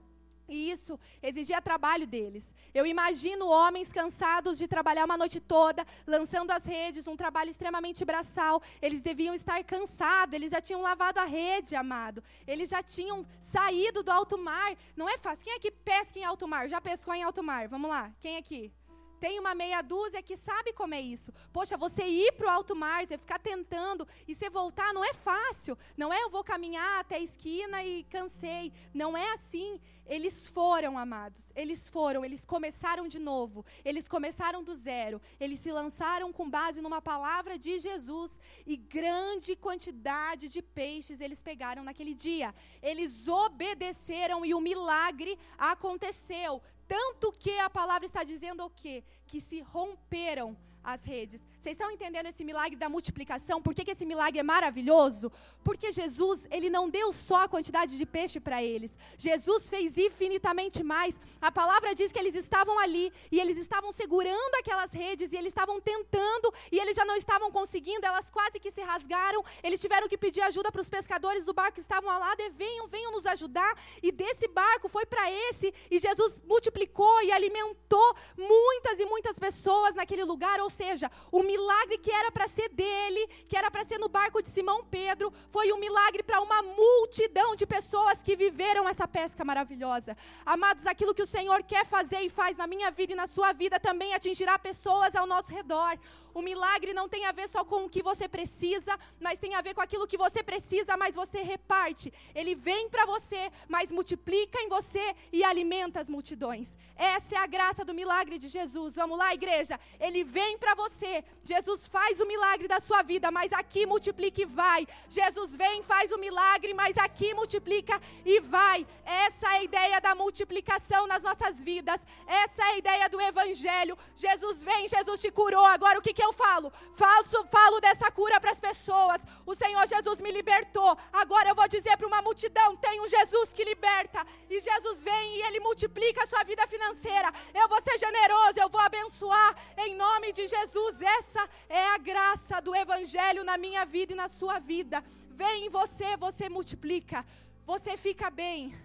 S2: E isso exigia trabalho deles. Eu imagino homens cansados de trabalhar uma noite toda, lançando as redes, um trabalho extremamente braçal. Eles deviam estar cansados, eles já tinham lavado a rede, amado. Eles já tinham saído do alto mar. Não é fácil. Quem aqui pesca em alto mar? Já pescou em alto mar? Vamos lá. Quem aqui? Tem uma meia dúzia que sabe como é isso. Poxa, você ir para o alto mar, você ficar tentando e você voltar, não é fácil. Não é eu vou caminhar até a esquina e cansei. Não é assim. Eles foram, amados. Eles foram, eles começaram de novo. Eles começaram do zero. Eles se lançaram com base numa palavra de Jesus. E grande quantidade de peixes eles pegaram naquele dia. Eles obedeceram e o milagre aconteceu. Tanto que a palavra está dizendo o quê? Que se romperam as redes. Vocês estão entendendo esse milagre da multiplicação? Por que, que esse milagre é maravilhoso? Porque Jesus, ele não deu só a quantidade de peixe para eles. Jesus fez infinitamente mais. A palavra diz que eles estavam ali e eles estavam segurando aquelas redes e eles estavam tentando e eles já não estavam conseguindo, elas quase que se rasgaram. Eles tiveram que pedir ajuda para os pescadores do barco que estavam ao lado e venham, venham nos ajudar. E desse barco foi para esse e Jesus multiplicou e alimentou muitas e muitas pessoas naquele lugar. Ou seja, o milagre que era para ser dele, que era para ser no barco de Simão Pedro, foi um milagre para uma multidão de pessoas que viveram essa pesca maravilhosa. Amados, aquilo que o Senhor quer fazer e faz na minha vida e na sua vida também atingirá pessoas ao nosso redor. O milagre não tem a ver só com o que você precisa, mas tem a ver com aquilo que você precisa, mas você reparte. Ele vem para você, mas multiplica em você e alimenta as multidões. Essa é a graça do milagre de Jesus. Vamos lá, igreja. Ele vem para você. Jesus faz o milagre da sua vida, mas aqui multiplica e vai. Jesus vem, faz o milagre, mas aqui multiplica e vai. Essa é a ideia da multiplicação nas nossas vidas. Essa é a ideia do evangelho. Jesus vem, Jesus te curou. Agora o que que eu falo? Falso, falo dessa cura para as pessoas. O Senhor Jesus me libertou. Agora eu vou dizer para uma multidão: tem um Jesus que liberta. E Jesus vem e ele multiplica a sua vida financeira. Eu vou ser generoso, eu vou abençoar em nome de Jesus. Essa é a graça do Evangelho na minha vida e na sua vida. Vem em você, você multiplica. Você fica bem.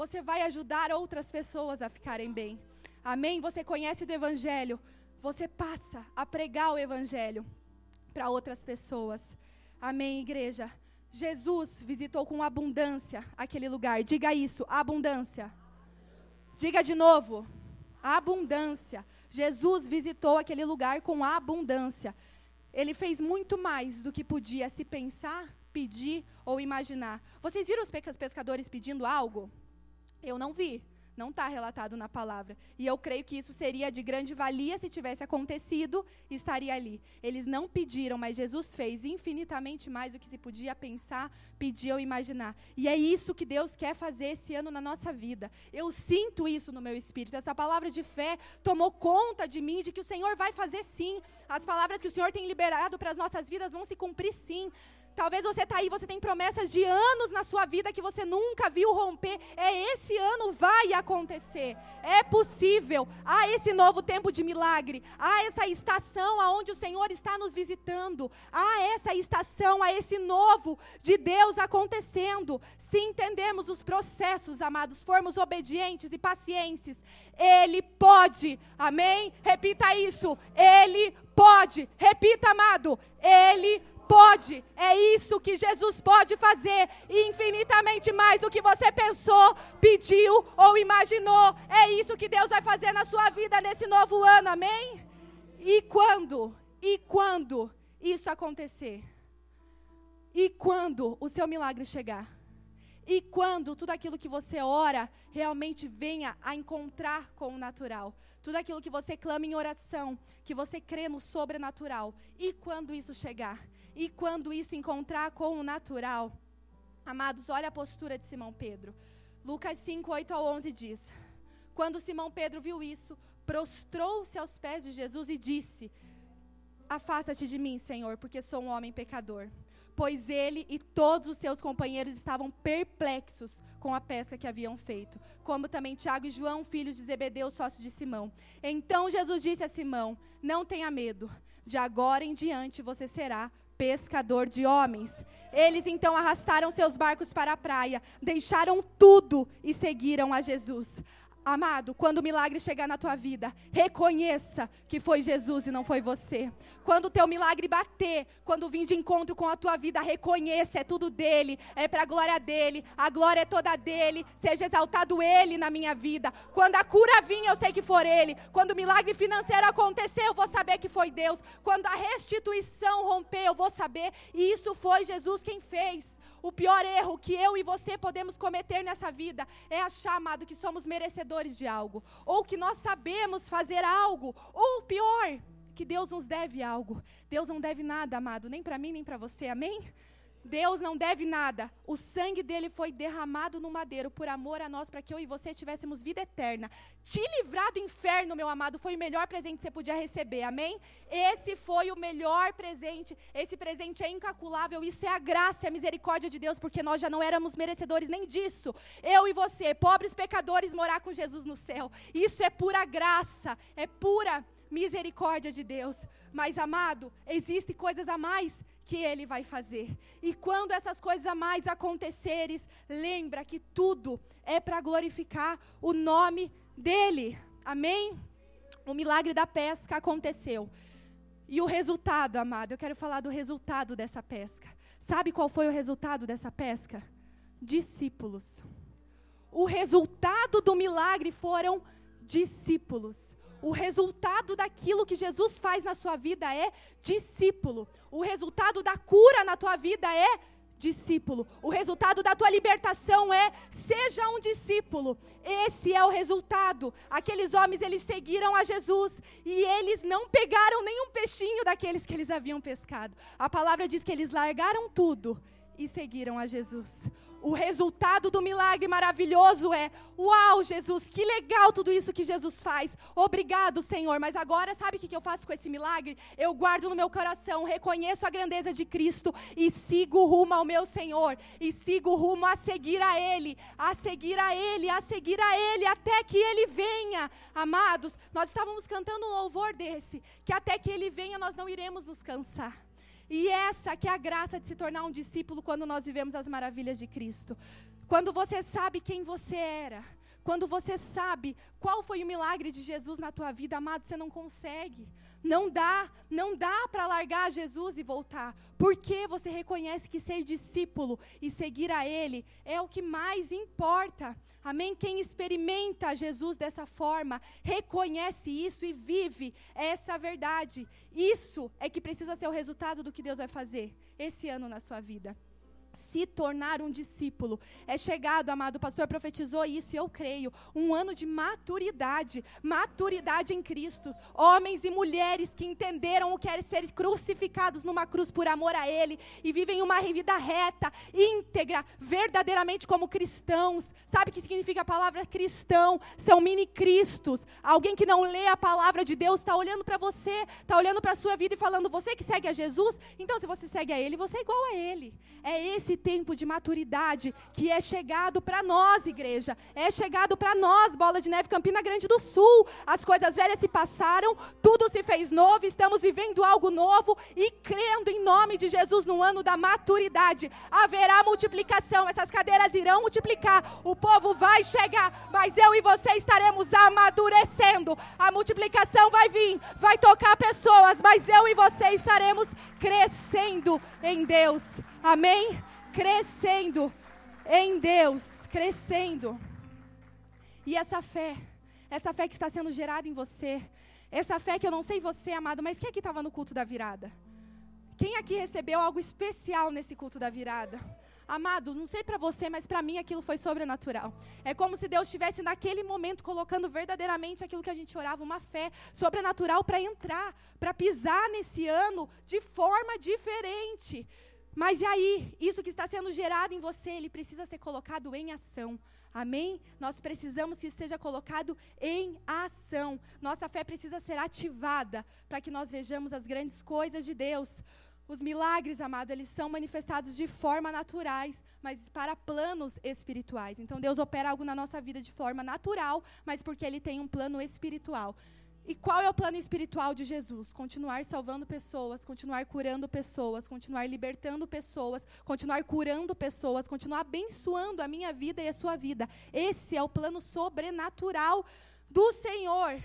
S2: Você vai ajudar outras pessoas a ficarem bem. Amém? Você conhece do Evangelho você passa a pregar o Evangelho para outras pessoas. Amém, igreja? Jesus visitou com abundância aquele lugar. Diga isso, abundância. Diga de novo, abundância. Jesus visitou aquele lugar com abundância. Ele fez muito mais do que podia se pensar, pedir ou imaginar. Vocês viram os pescadores pedindo algo? Eu não vi. Não está relatado na palavra. E eu creio que isso seria de grande valia se tivesse acontecido, estaria ali. Eles não pediram, mas Jesus fez infinitamente mais do que se podia pensar, pedir ou imaginar. E é isso que Deus quer fazer esse ano na nossa vida. Eu sinto isso no meu espírito. Essa palavra de fé tomou conta de mim, de que o Senhor vai fazer sim. As palavras que o Senhor tem liberado para as nossas vidas vão se cumprir sim. Talvez você está aí, você tem promessas de anos na sua vida que você nunca viu romper. É esse ano vai acontecer. É possível. Há esse novo tempo de milagre. Há essa estação aonde o Senhor está nos visitando. Há essa estação, há esse novo de Deus acontecendo. Se entendemos os processos, amados, formos obedientes e pacientes, ele pode. Amém? Repita isso. Ele pode. Repita, amado. Ele pode pode, é isso que Jesus pode fazer, infinitamente mais do que você pensou, pediu ou imaginou. É isso que Deus vai fazer na sua vida nesse novo ano, amém? E quando? E quando isso acontecer? E quando o seu milagre chegar? E quando tudo aquilo que você ora realmente venha a encontrar com o natural. Tudo aquilo que você clama em oração, que você crê no sobrenatural. E quando isso chegar? E quando isso encontrar com o natural? Amados, olha a postura de Simão Pedro. Lucas 5, 8 ao 11 diz: Quando Simão Pedro viu isso, prostrou-se aos pés de Jesus e disse: Afasta-te de mim, Senhor, porque sou um homem pecador. Pois ele e todos os seus companheiros estavam perplexos com a pesca que haviam feito, como também Tiago e João, filhos de Zebedeu, sócios de Simão. Então Jesus disse a Simão: Não tenha medo, de agora em diante você será pescador de homens. Eles então arrastaram seus barcos para a praia, deixaram tudo e seguiram a Jesus. Amado, quando o milagre chegar na tua vida, reconheça que foi Jesus e não foi você. Quando o teu milagre bater, quando vir de encontro com a tua vida, reconheça, é tudo dele, é para a glória dele, a glória é toda dele, seja exaltado ele na minha vida. Quando a cura vir, eu sei que for ele. Quando o milagre financeiro acontecer, eu vou saber que foi Deus. Quando a restituição romper, eu vou saber, e isso foi Jesus quem fez. O pior erro que eu e você podemos cometer nessa vida é achar, amado, que somos merecedores de algo, ou que nós sabemos fazer algo, ou pior, que Deus nos deve algo. Deus não deve nada, amado, nem para mim, nem para você. Amém? Deus não deve nada. O sangue dele foi derramado no madeiro por amor a nós, para que eu e você tivéssemos vida eterna. Te livrar do inferno, meu amado, foi o melhor presente que você podia receber. Amém? Esse foi o melhor presente. Esse presente é incalculável. Isso é a graça e a misericórdia de Deus, porque nós já não éramos merecedores nem disso. Eu e você, pobres pecadores, morar com Jesus no céu. Isso é pura graça, é pura misericórdia de Deus. Mas, amado, existem coisas a mais que ele vai fazer. E quando essas coisas a mais acontecerem, lembra que tudo é para glorificar o nome dele. Amém? O milagre da pesca aconteceu. E o resultado, amado, eu quero falar do resultado dessa pesca. Sabe qual foi o resultado dessa pesca? Discípulos. O resultado do milagre foram discípulos. O resultado daquilo que Jesus faz na sua vida é discípulo. O resultado da cura na tua vida é discípulo. O resultado da tua libertação é seja um discípulo. Esse é o resultado. Aqueles homens eles seguiram a Jesus e eles não pegaram nenhum peixinho daqueles que eles haviam pescado. A palavra diz que eles largaram tudo e seguiram a Jesus o resultado do milagre maravilhoso é: Uau, Jesus, que legal tudo isso que Jesus faz. Obrigado, Senhor. Mas agora, sabe o que eu faço com esse milagre? Eu guardo no meu coração, reconheço a grandeza de Cristo e sigo rumo ao meu Senhor. E sigo rumo a seguir a Ele, a seguir a Ele, a seguir a Ele, até que Ele venha. Amados, nós estávamos cantando um louvor desse, que até que Ele venha nós não iremos nos cansar. E essa que é a graça de se tornar um discípulo quando nós vivemos as maravilhas de Cristo. Quando você sabe quem você era, quando você sabe qual foi o milagre de Jesus na tua vida, amado, você não consegue. Não dá, não dá para largar Jesus e voltar. Porque você reconhece que ser discípulo e seguir a Ele é o que mais importa. Amém? Quem experimenta Jesus dessa forma, reconhece isso e vive essa verdade. Isso é que precisa ser o resultado do que Deus vai fazer esse ano na sua vida se tornar um discípulo. É chegado, amado, pastor profetizou isso e eu creio. Um ano de maturidade, maturidade em Cristo. Homens e mulheres que entenderam o que é ser crucificados numa cruz por amor a Ele e vivem uma vida reta, íntegra, verdadeiramente como cristãos. Sabe o que significa a palavra cristão? São mini-cristos. Alguém que não lê a palavra de Deus está olhando para você, está olhando para a sua vida e falando: você que segue a Jesus, então se você segue a Ele, você é igual a Ele. É esse esse tempo de maturidade que é chegado para nós, igreja. É chegado para nós, Bola de Neve Campina Grande do Sul. As coisas velhas se passaram, tudo se fez novo, estamos vivendo algo novo e crendo em nome de Jesus no ano da maturidade. Haverá multiplicação, essas cadeiras irão multiplicar, o povo vai chegar, mas eu e você estaremos amadurecendo. A multiplicação vai vir, vai tocar pessoas, mas eu e você estaremos crescendo em Deus. Amém? Crescendo em Deus, crescendo. E essa fé, essa fé que está sendo gerada em você, essa fé que eu não sei você, amado, mas quem aqui estava no culto da virada? Quem aqui recebeu algo especial nesse culto da virada? Amado, não sei para você, mas para mim aquilo foi sobrenatural. É como se Deus estivesse naquele momento colocando verdadeiramente aquilo que a gente orava, uma fé sobrenatural para entrar, para pisar nesse ano de forma diferente. Mas e aí, isso que está sendo gerado em você, ele precisa ser colocado em ação. Amém? Nós precisamos que seja colocado em ação. Nossa fé precisa ser ativada para que nós vejamos as grandes coisas de Deus. Os milagres, amado, eles são manifestados de forma naturais, mas para planos espirituais. Então Deus opera algo na nossa vida de forma natural, mas porque ele tem um plano espiritual. E qual é o plano espiritual de Jesus? Continuar salvando pessoas, continuar curando pessoas, continuar libertando pessoas, continuar curando pessoas, continuar abençoando a minha vida e a sua vida. Esse é o plano sobrenatural do Senhor.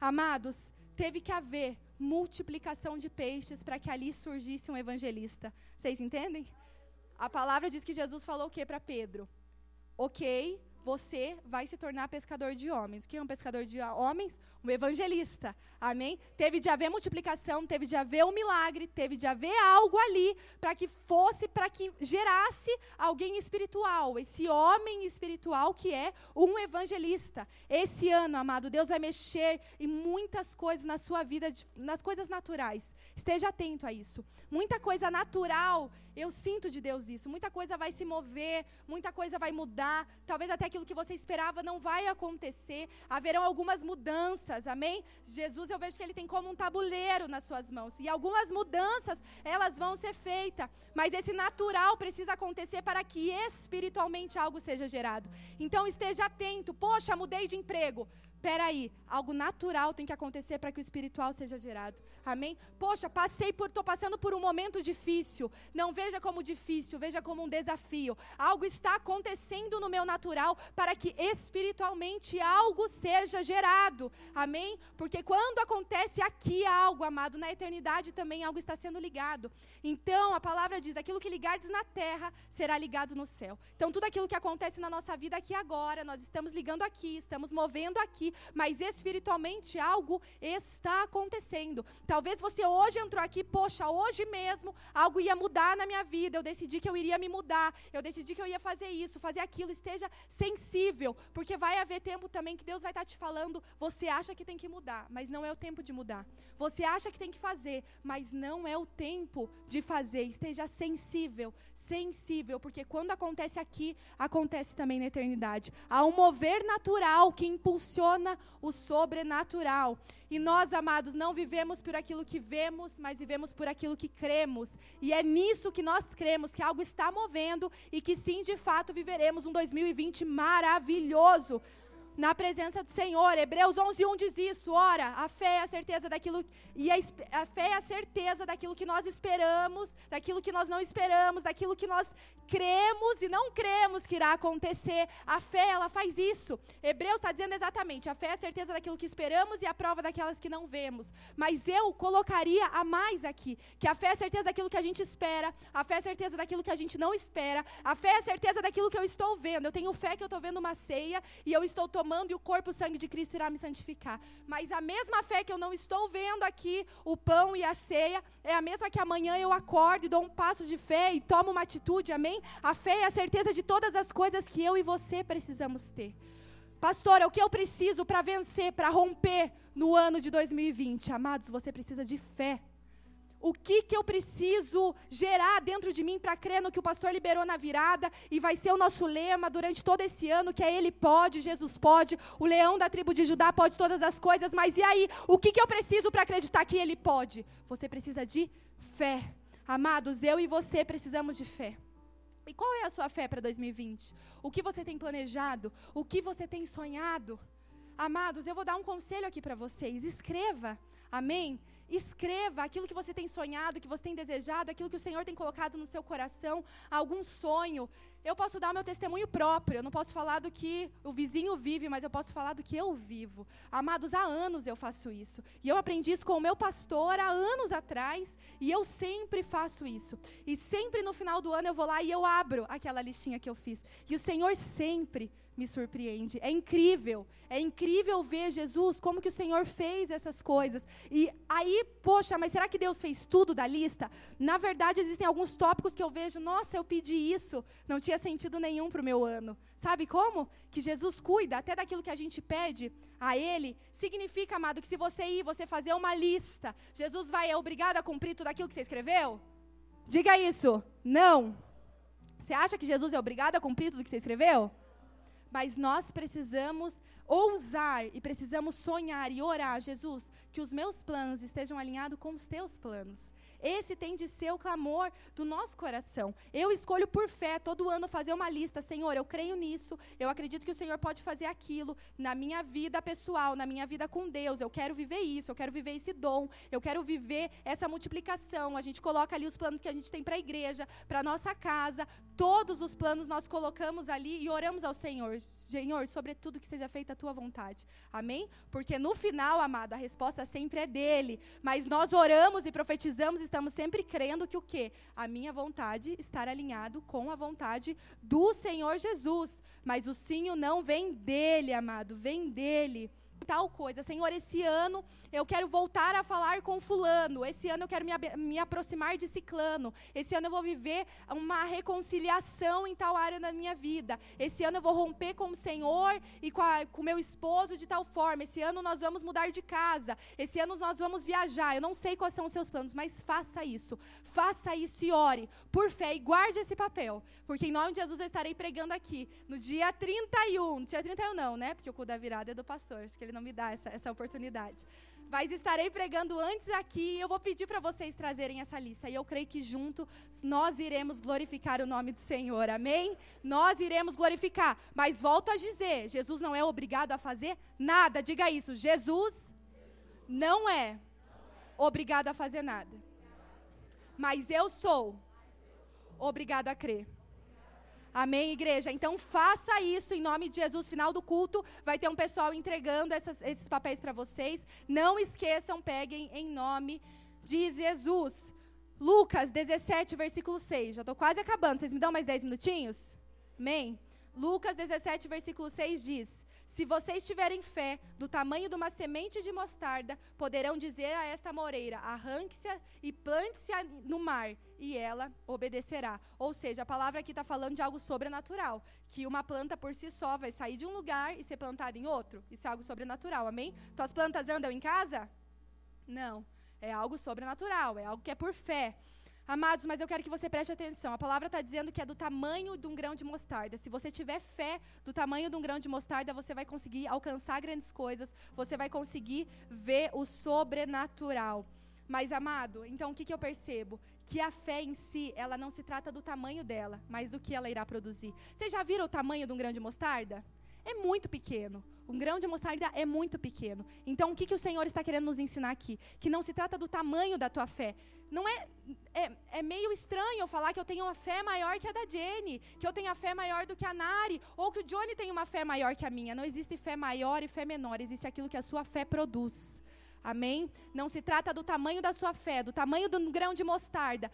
S2: Amados, teve que haver multiplicação de peixes para que ali surgisse um evangelista. Vocês entendem? A palavra diz que Jesus falou o que para Pedro? Ok, você vai se tornar pescador de homens. O que é um pescador de homens? Um evangelista. Amém? Teve de haver multiplicação, teve de haver um milagre, teve de haver algo ali para que fosse, para que gerasse alguém espiritual. Esse homem espiritual que é um evangelista. Esse ano, amado, Deus vai mexer em muitas coisas na sua vida, nas coisas naturais. Esteja atento a isso. Muita coisa natural, eu sinto de Deus isso. Muita coisa vai se mover, muita coisa vai mudar. Talvez até aquilo que você esperava não vai acontecer. Haverão algumas mudanças, amém? Jesus, eu vejo que ele tem como um tabuleiro nas suas mãos. E algumas mudanças, elas vão ser feitas. Mas esse natural precisa acontecer para que espiritualmente algo seja gerado. Então esteja atento. Poxa, mudei de emprego peraí, algo natural tem que acontecer para que o espiritual seja gerado. Amém? Poxa, passei por, estou passando por um momento difícil. Não veja como difícil, veja como um desafio. Algo está acontecendo no meu natural para que espiritualmente algo seja gerado. Amém? Porque quando acontece aqui algo, amado, na eternidade também algo está sendo ligado. Então, a palavra diz: aquilo que ligardes na terra será ligado no céu. Então, tudo aquilo que acontece na nossa vida aqui agora, nós estamos ligando aqui, estamos movendo aqui mas espiritualmente algo está acontecendo. Talvez você hoje entrou aqui, poxa, hoje mesmo algo ia mudar na minha vida. Eu decidi que eu iria me mudar, eu decidi que eu ia fazer isso, fazer aquilo. Esteja sensível, porque vai haver tempo também que Deus vai estar te falando. Você acha que tem que mudar, mas não é o tempo de mudar. Você acha que tem que fazer, mas não é o tempo de fazer. Esteja sensível, sensível, porque quando acontece aqui, acontece também na eternidade. Há um mover natural que impulsiona o sobrenatural. E nós, amados, não vivemos por aquilo que vemos, mas vivemos por aquilo que cremos. E é nisso que nós cremos, que algo está movendo e que sim, de fato, viveremos um 2020 maravilhoso na presença do Senhor. Hebreus 11:1 diz isso. Ora, a fé é a certeza daquilo e a, a, fé é a certeza daquilo que nós esperamos, daquilo que nós não esperamos, daquilo que nós cremos e não cremos que irá acontecer. A fé, ela faz isso. Hebreus está dizendo exatamente: a fé é a certeza daquilo que esperamos e a prova daquelas que não vemos. Mas eu colocaria a mais aqui, que a fé é a certeza daquilo que a gente espera, a fé é a certeza daquilo que a gente não espera, a fé é a certeza daquilo que eu estou vendo. Eu tenho fé que eu estou vendo uma ceia e eu estou tomando e o corpo e o sangue de Cristo irá me santificar. Mas a mesma fé que eu não estou vendo aqui, o pão e a ceia, é a mesma que amanhã eu acordo e dou um passo de fé e tomo uma atitude, amém? A fé é a certeza de todas as coisas que eu e você precisamos ter. Pastor, é o que eu preciso para vencer, para romper no ano de 2020. Amados, você precisa de fé. O que, que eu preciso gerar dentro de mim para crer no que o pastor liberou na virada e vai ser o nosso lema durante todo esse ano, que é Ele pode, Jesus pode, o leão da tribo de Judá pode todas as coisas, mas e aí? O que, que eu preciso para acreditar que Ele pode? Você precisa de fé. Amados, eu e você precisamos de fé. E qual é a sua fé para 2020? O que você tem planejado? O que você tem sonhado? Amados, eu vou dar um conselho aqui para vocês. Escreva. Amém? Escreva aquilo que você tem sonhado, que você tem desejado, aquilo que o Senhor tem colocado no seu coração, algum sonho. eu posso dar o meu testemunho próprio. Eu não posso falar do que o vizinho vive, mas eu posso falar do que eu vivo. Amados, há anos eu faço isso. E eu aprendi isso com o meu pastor há anos atrás. E eu sempre faço isso. E sempre no final do ano eu vou lá e eu abro aquela listinha que eu fiz. E o Senhor sempre me surpreende. É incrível. É incrível ver Jesus, como que o Senhor fez essas coisas. E aí, poxa, mas será que Deus fez tudo da lista? Na verdade, existem alguns tópicos que eu vejo, nossa, eu pedi isso, não tinha sentido nenhum para o meu ano. Sabe como? Que Jesus cuida até daquilo que a gente pede a Ele. Significa, amado, que se você ir, você fazer uma lista, Jesus vai, é obrigado a cumprir tudo aquilo que você escreveu? Diga isso. Não. Você acha que Jesus é obrigado a cumprir tudo que você escreveu? Mas nós precisamos ousar e precisamos sonhar e orar, Jesus, que os meus planos estejam alinhados com os teus planos. Esse tem de ser o clamor do nosso coração. Eu escolho por fé todo ano fazer uma lista, Senhor, eu creio nisso, eu acredito que o Senhor pode fazer aquilo na minha vida pessoal, na minha vida com Deus. Eu quero viver isso, eu quero viver esse dom, eu quero viver essa multiplicação. A gente coloca ali os planos que a gente tem para a igreja, para nossa casa, todos os planos nós colocamos ali e oramos ao Senhor. Senhor, sobretudo que seja feita a tua vontade. Amém? Porque no final, amado, a resposta sempre é dele. Mas nós oramos e profetizamos e estamos sempre crendo que o quê? A minha vontade estar alinhado com a vontade do Senhor Jesus. Mas o sim não vem dele, amado, vem dele tal coisa. Senhor, esse ano eu quero voltar a falar com fulano. Esse ano eu quero me, me aproximar de ciclano. Esse ano eu vou viver uma reconciliação em tal área da minha vida. Esse ano eu vou romper com o Senhor e com o meu esposo de tal forma. Esse ano nós vamos mudar de casa. Esse ano nós vamos viajar. Eu não sei quais são os seus planos, mas faça isso. Faça isso e ore por fé e guarde esse papel. Porque em nome de Jesus eu estarei pregando aqui no dia 31. Dia 31 não, né? Porque o cu da virada é do pastor. Acho que ele não me dá essa, essa oportunidade. Mas estarei pregando antes aqui e eu vou pedir para vocês trazerem essa lista. E eu creio que juntos nós iremos glorificar o nome do Senhor. Amém? Nós iremos glorificar. Mas volto a dizer: Jesus não é obrigado a fazer nada. Diga isso. Jesus não é obrigado a fazer nada. Mas eu sou obrigado a crer. Amém, igreja? Então faça isso em nome de Jesus. Final do culto, vai ter um pessoal entregando essas, esses papéis para vocês. Não esqueçam, peguem em nome de Jesus. Lucas 17, versículo 6. Já estou quase acabando. Vocês me dão mais 10 minutinhos? Amém? Lucas 17, versículo 6 diz: se vocês tiverem fé do tamanho de uma semente de mostarda, poderão dizer a esta moreira: arranque-se e plante-se no mar, e ela obedecerá. Ou seja, a palavra aqui está falando de algo sobrenatural, que uma planta por si só vai sair de um lugar e ser plantada em outro. Isso é algo sobrenatural, amém? Então as plantas andam em casa? Não. É algo sobrenatural, é algo que é por fé. Amados, mas eu quero que você preste atenção. A palavra está dizendo que é do tamanho de um grão de mostarda. Se você tiver fé do tamanho de um grão de mostarda, você vai conseguir alcançar grandes coisas, você vai conseguir ver o sobrenatural. Mas, amado, então o que, que eu percebo? Que a fé em si, ela não se trata do tamanho dela, mas do que ela irá produzir. Vocês já viram o tamanho de um grão de mostarda? É muito pequeno. Um grão de mostarda é muito pequeno. Então, o que, que o Senhor está querendo nos ensinar aqui? Que não se trata do tamanho da tua fé, não é, é, é, meio estranho eu falar que eu tenho uma fé maior que a da Jenny, que eu tenho a fé maior do que a Nari, ou que o Johnny tem uma fé maior que a minha. Não existe fé maior e fé menor, existe aquilo que a sua fé produz. Amém? Não se trata do tamanho da sua fé, do tamanho do grão de mostarda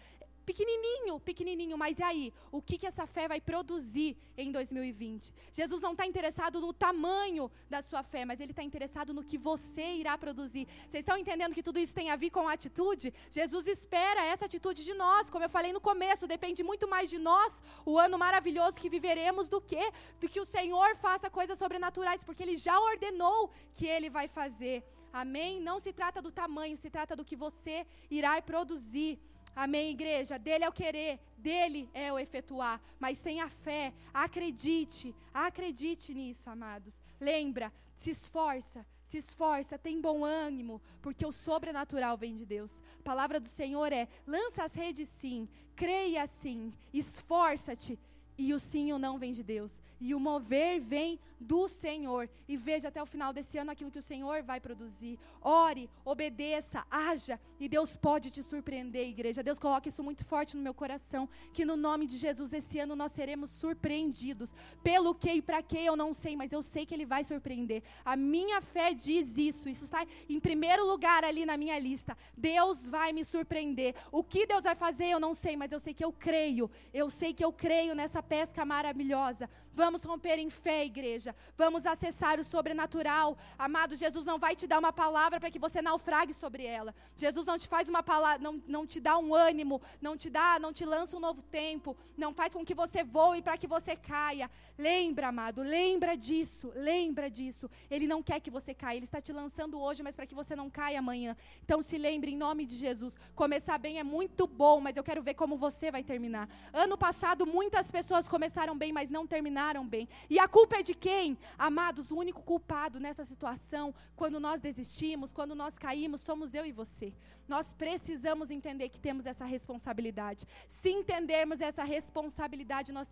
S2: pequenininho, pequenininho, mas e aí? O que, que essa fé vai produzir em 2020? Jesus não está interessado no tamanho da sua fé, mas Ele está interessado no que você irá produzir. Vocês estão entendendo que tudo isso tem a ver com a atitude? Jesus espera essa atitude de nós, como eu falei no começo, depende muito mais de nós, o ano maravilhoso que viveremos, do que do que o Senhor faça coisas sobrenaturais, porque Ele já ordenou que Ele vai fazer. Amém? Não se trata do tamanho, se trata do que você irá produzir. Amém, igreja? Dele é o querer, dele é o efetuar. Mas tenha fé, acredite, acredite nisso, amados. Lembra, se esforça, se esforça, tem bom ânimo, porque o sobrenatural vem de Deus. A palavra do Senhor é: lança as redes sim, creia sim, esforça-te E o sim e o não vem de Deus. E o mover vem do Senhor. E veja até o final desse ano aquilo que o Senhor vai produzir. Ore, obedeça, haja. E Deus pode te surpreender, igreja. Deus coloca isso muito forte no meu coração. Que no nome de Jesus, esse ano nós seremos surpreendidos. Pelo que e para que eu não sei, mas eu sei que Ele vai surpreender. A minha fé diz isso. Isso está em primeiro lugar ali na minha lista. Deus vai me surpreender. O que Deus vai fazer, eu não sei, mas eu sei que eu creio. Eu sei que eu creio nessa pesca maravilhosa. Vamos romper em fé, igreja. Vamos acessar o sobrenatural. Amado, Jesus não vai te dar uma palavra para que você naufrague sobre ela. Jesus não te faz uma palavra, não, não te dá um ânimo, não te dá, não te lança um novo tempo, não faz com que você voe para que você caia. Lembra, amado, lembra disso, lembra disso. Ele não quer que você caia, ele está te lançando hoje, mas para que você não caia amanhã. Então se lembre em nome de Jesus. Começar bem é muito bom, mas eu quero ver como você vai terminar. Ano passado muitas pessoas começaram bem, mas não terminaram bem. E a culpa é de quem? Amados, o único culpado nessa situação, quando nós desistimos, quando nós caímos, somos eu e você. Nós precisamos entender que temos essa responsabilidade. Se entendermos essa responsabilidade, nós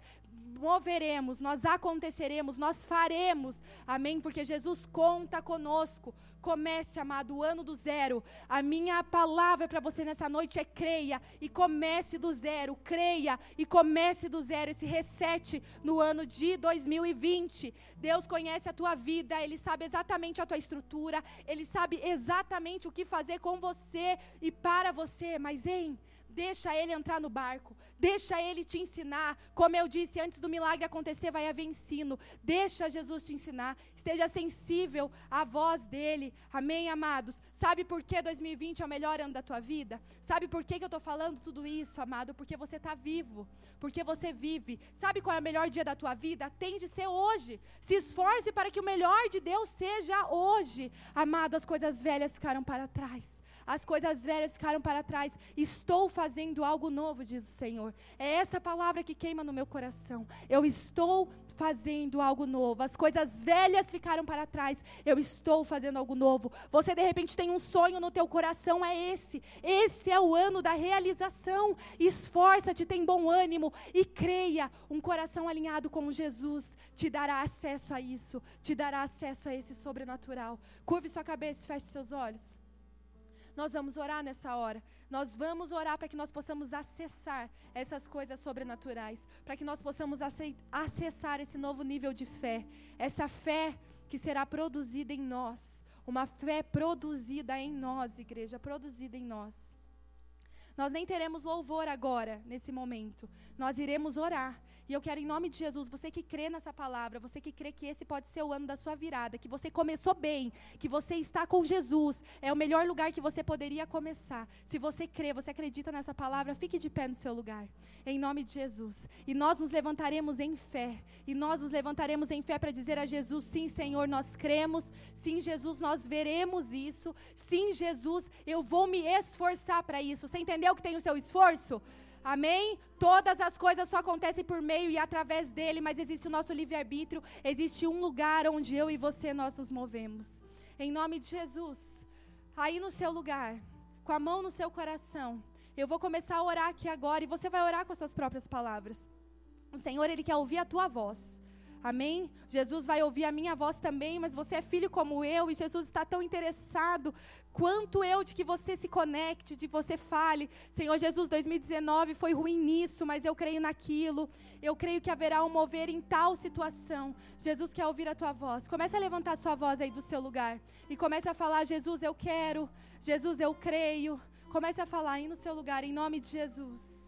S2: moveremos, nós aconteceremos, nós faremos. Amém? Porque Jesus conta conosco. Comece, amado, o ano do zero. A minha palavra para você nessa noite é creia e comece do zero. Creia e comece do zero. Esse reset no ano de 2020. Deus conhece a tua vida, Ele sabe exatamente a tua estrutura, Ele sabe exatamente o que fazer com você e para você. Mas, hein? Deixa ele entrar no barco. Deixa ele te ensinar. Como eu disse, antes do milagre acontecer, vai haver ensino. Deixa Jesus te ensinar. Esteja sensível à voz dele. Amém, amados? Sabe por que 2020 é o melhor ano da tua vida? Sabe por que, que eu estou falando tudo isso, amado? Porque você está vivo. Porque você vive. Sabe qual é o melhor dia da tua vida? Tem de ser hoje. Se esforce para que o melhor de Deus seja hoje. Amado, as coisas velhas ficaram para trás as coisas velhas ficaram para trás, estou fazendo algo novo, diz o Senhor. É essa palavra que queima no meu coração. Eu estou fazendo algo novo. As coisas velhas ficaram para trás. Eu estou fazendo algo novo. Você de repente tem um sonho no teu coração, é esse. Esse é o ano da realização. Esforça-te, tem bom ânimo e creia. Um coração alinhado com Jesus te dará acesso a isso, te dará acesso a esse sobrenatural. Curve sua cabeça e feche seus olhos. Nós vamos orar nessa hora. Nós vamos orar para que nós possamos acessar essas coisas sobrenaturais, para que nós possamos acessar esse novo nível de fé, essa fé que será produzida em nós, uma fé produzida em nós, igreja, produzida em nós. Nós nem teremos louvor agora, nesse momento. Nós iremos orar. E eu quero, em nome de Jesus, você que crê nessa palavra, você que crê que esse pode ser o ano da sua virada, que você começou bem, que você está com Jesus, é o melhor lugar que você poderia começar. Se você crê, você acredita nessa palavra, fique de pé no seu lugar, em nome de Jesus. E nós nos levantaremos em fé, e nós nos levantaremos em fé para dizer a Jesus: sim, Senhor, nós cremos, sim, Jesus, nós veremos isso, sim, Jesus, eu vou me esforçar para isso. Você entendeu que tem o seu esforço? Amém? Todas as coisas só acontecem por meio e através dele, mas existe o nosso livre-arbítrio, existe um lugar onde eu e você nós nos movemos. Em nome de Jesus, aí no seu lugar, com a mão no seu coração, eu vou começar a orar aqui agora e você vai orar com as suas próprias palavras. O Senhor, ele quer ouvir a tua voz. Amém? Jesus vai ouvir a minha voz também, mas você é filho como eu e Jesus está tão interessado quanto eu de que você se conecte, de você fale. Senhor Jesus, 2019 foi ruim nisso, mas eu creio naquilo. Eu creio que haverá um mover em tal situação. Jesus quer ouvir a tua voz. Comece a levantar a sua voz aí do seu lugar e comece a falar: Jesus, eu quero. Jesus, eu creio. Comece a falar aí no seu lugar, em nome de Jesus.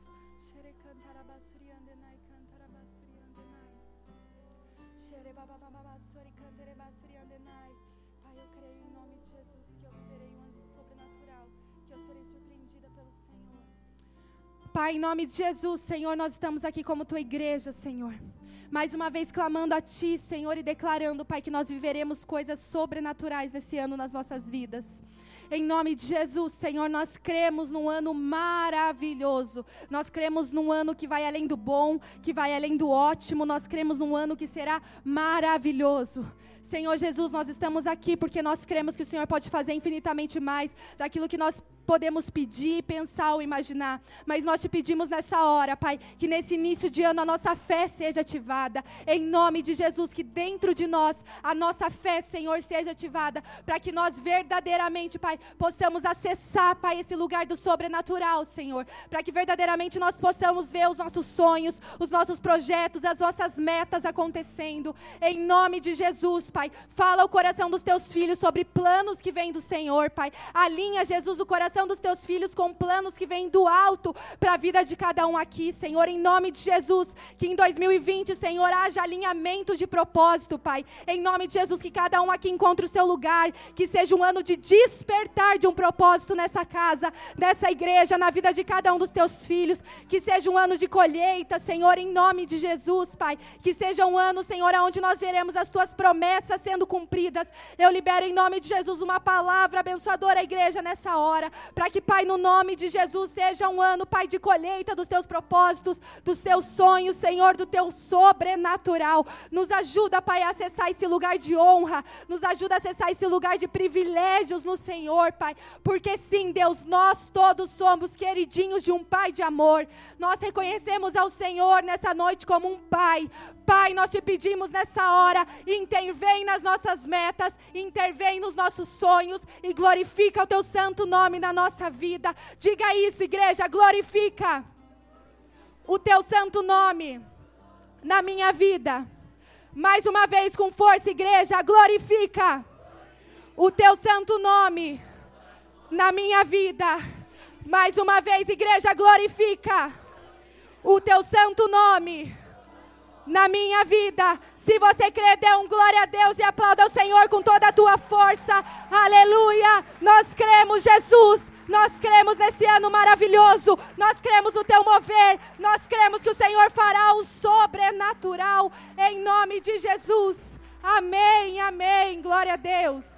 S2: Pai, em nome de Jesus, Senhor, nós estamos aqui como tua igreja, Senhor. Mais uma vez clamando a Ti, Senhor, e declarando, Pai, que nós viveremos coisas sobrenaturais nesse ano nas nossas vidas. Em nome de Jesus, Senhor, nós cremos num ano maravilhoso. Nós cremos num ano que vai além do bom, que vai além do ótimo. Nós cremos num ano que será maravilhoso. Senhor Jesus, nós estamos aqui porque nós cremos que o Senhor pode fazer infinitamente mais daquilo que nós podemos pedir, pensar ou imaginar. Mas nós te pedimos nessa hora, Pai, que nesse início de ano a nossa fé seja ativada. Em nome de Jesus, que dentro de nós a nossa fé, Senhor, seja ativada. Para que nós verdadeiramente, Pai, possamos acessar, Pai, esse lugar do sobrenatural, Senhor. Para que verdadeiramente nós possamos ver os nossos sonhos, os nossos projetos, as nossas metas acontecendo. Em nome de Jesus, Pai. Fala o coração dos teus filhos sobre planos que vêm do Senhor, Pai. Alinha, Jesus, o coração coração dos teus filhos com planos que vêm do alto para a vida de cada um aqui, Senhor, em nome de Jesus. Que em 2020, Senhor, haja alinhamento de propósito, Pai. Em nome de Jesus, que cada um aqui encontre o seu lugar. Que seja um ano de despertar de um propósito nessa casa, nessa igreja, na vida de cada um dos teus filhos. Que seja um ano de colheita, Senhor, em nome de Jesus, Pai. Que seja um ano, Senhor, onde nós veremos as tuas promessas sendo cumpridas. Eu libero em nome de Jesus uma palavra abençoadora à igreja nessa hora para que, Pai, no nome de Jesus, seja um ano, Pai, de colheita dos teus propósitos, dos teus sonhos, Senhor, do teu sobrenatural. Nos ajuda, Pai, a acessar esse lugar de honra, nos ajuda a acessar esse lugar de privilégios no Senhor, Pai, porque sim, Deus, nós todos somos queridinhos de um Pai de amor. Nós reconhecemos ao Senhor nessa noite como um Pai, Pai, nós te pedimos nessa hora, intervém nas nossas metas, intervém nos nossos sonhos e glorifica o teu santo nome na nossa vida. Diga isso, igreja, glorifica o teu santo nome na minha vida. Mais uma vez com força, igreja, glorifica o teu santo nome na minha vida. Mais uma vez, igreja, glorifica o teu santo nome na minha vida. Se você crê, dê um glória a Deus e aplauda o Senhor com toda a tua força. Aleluia! Nós cremos, Jesus. Nós cremos nesse ano maravilhoso. Nós cremos no teu mover. Nós cremos que o Senhor fará o sobrenatural em nome de Jesus. Amém, amém. Glória a Deus.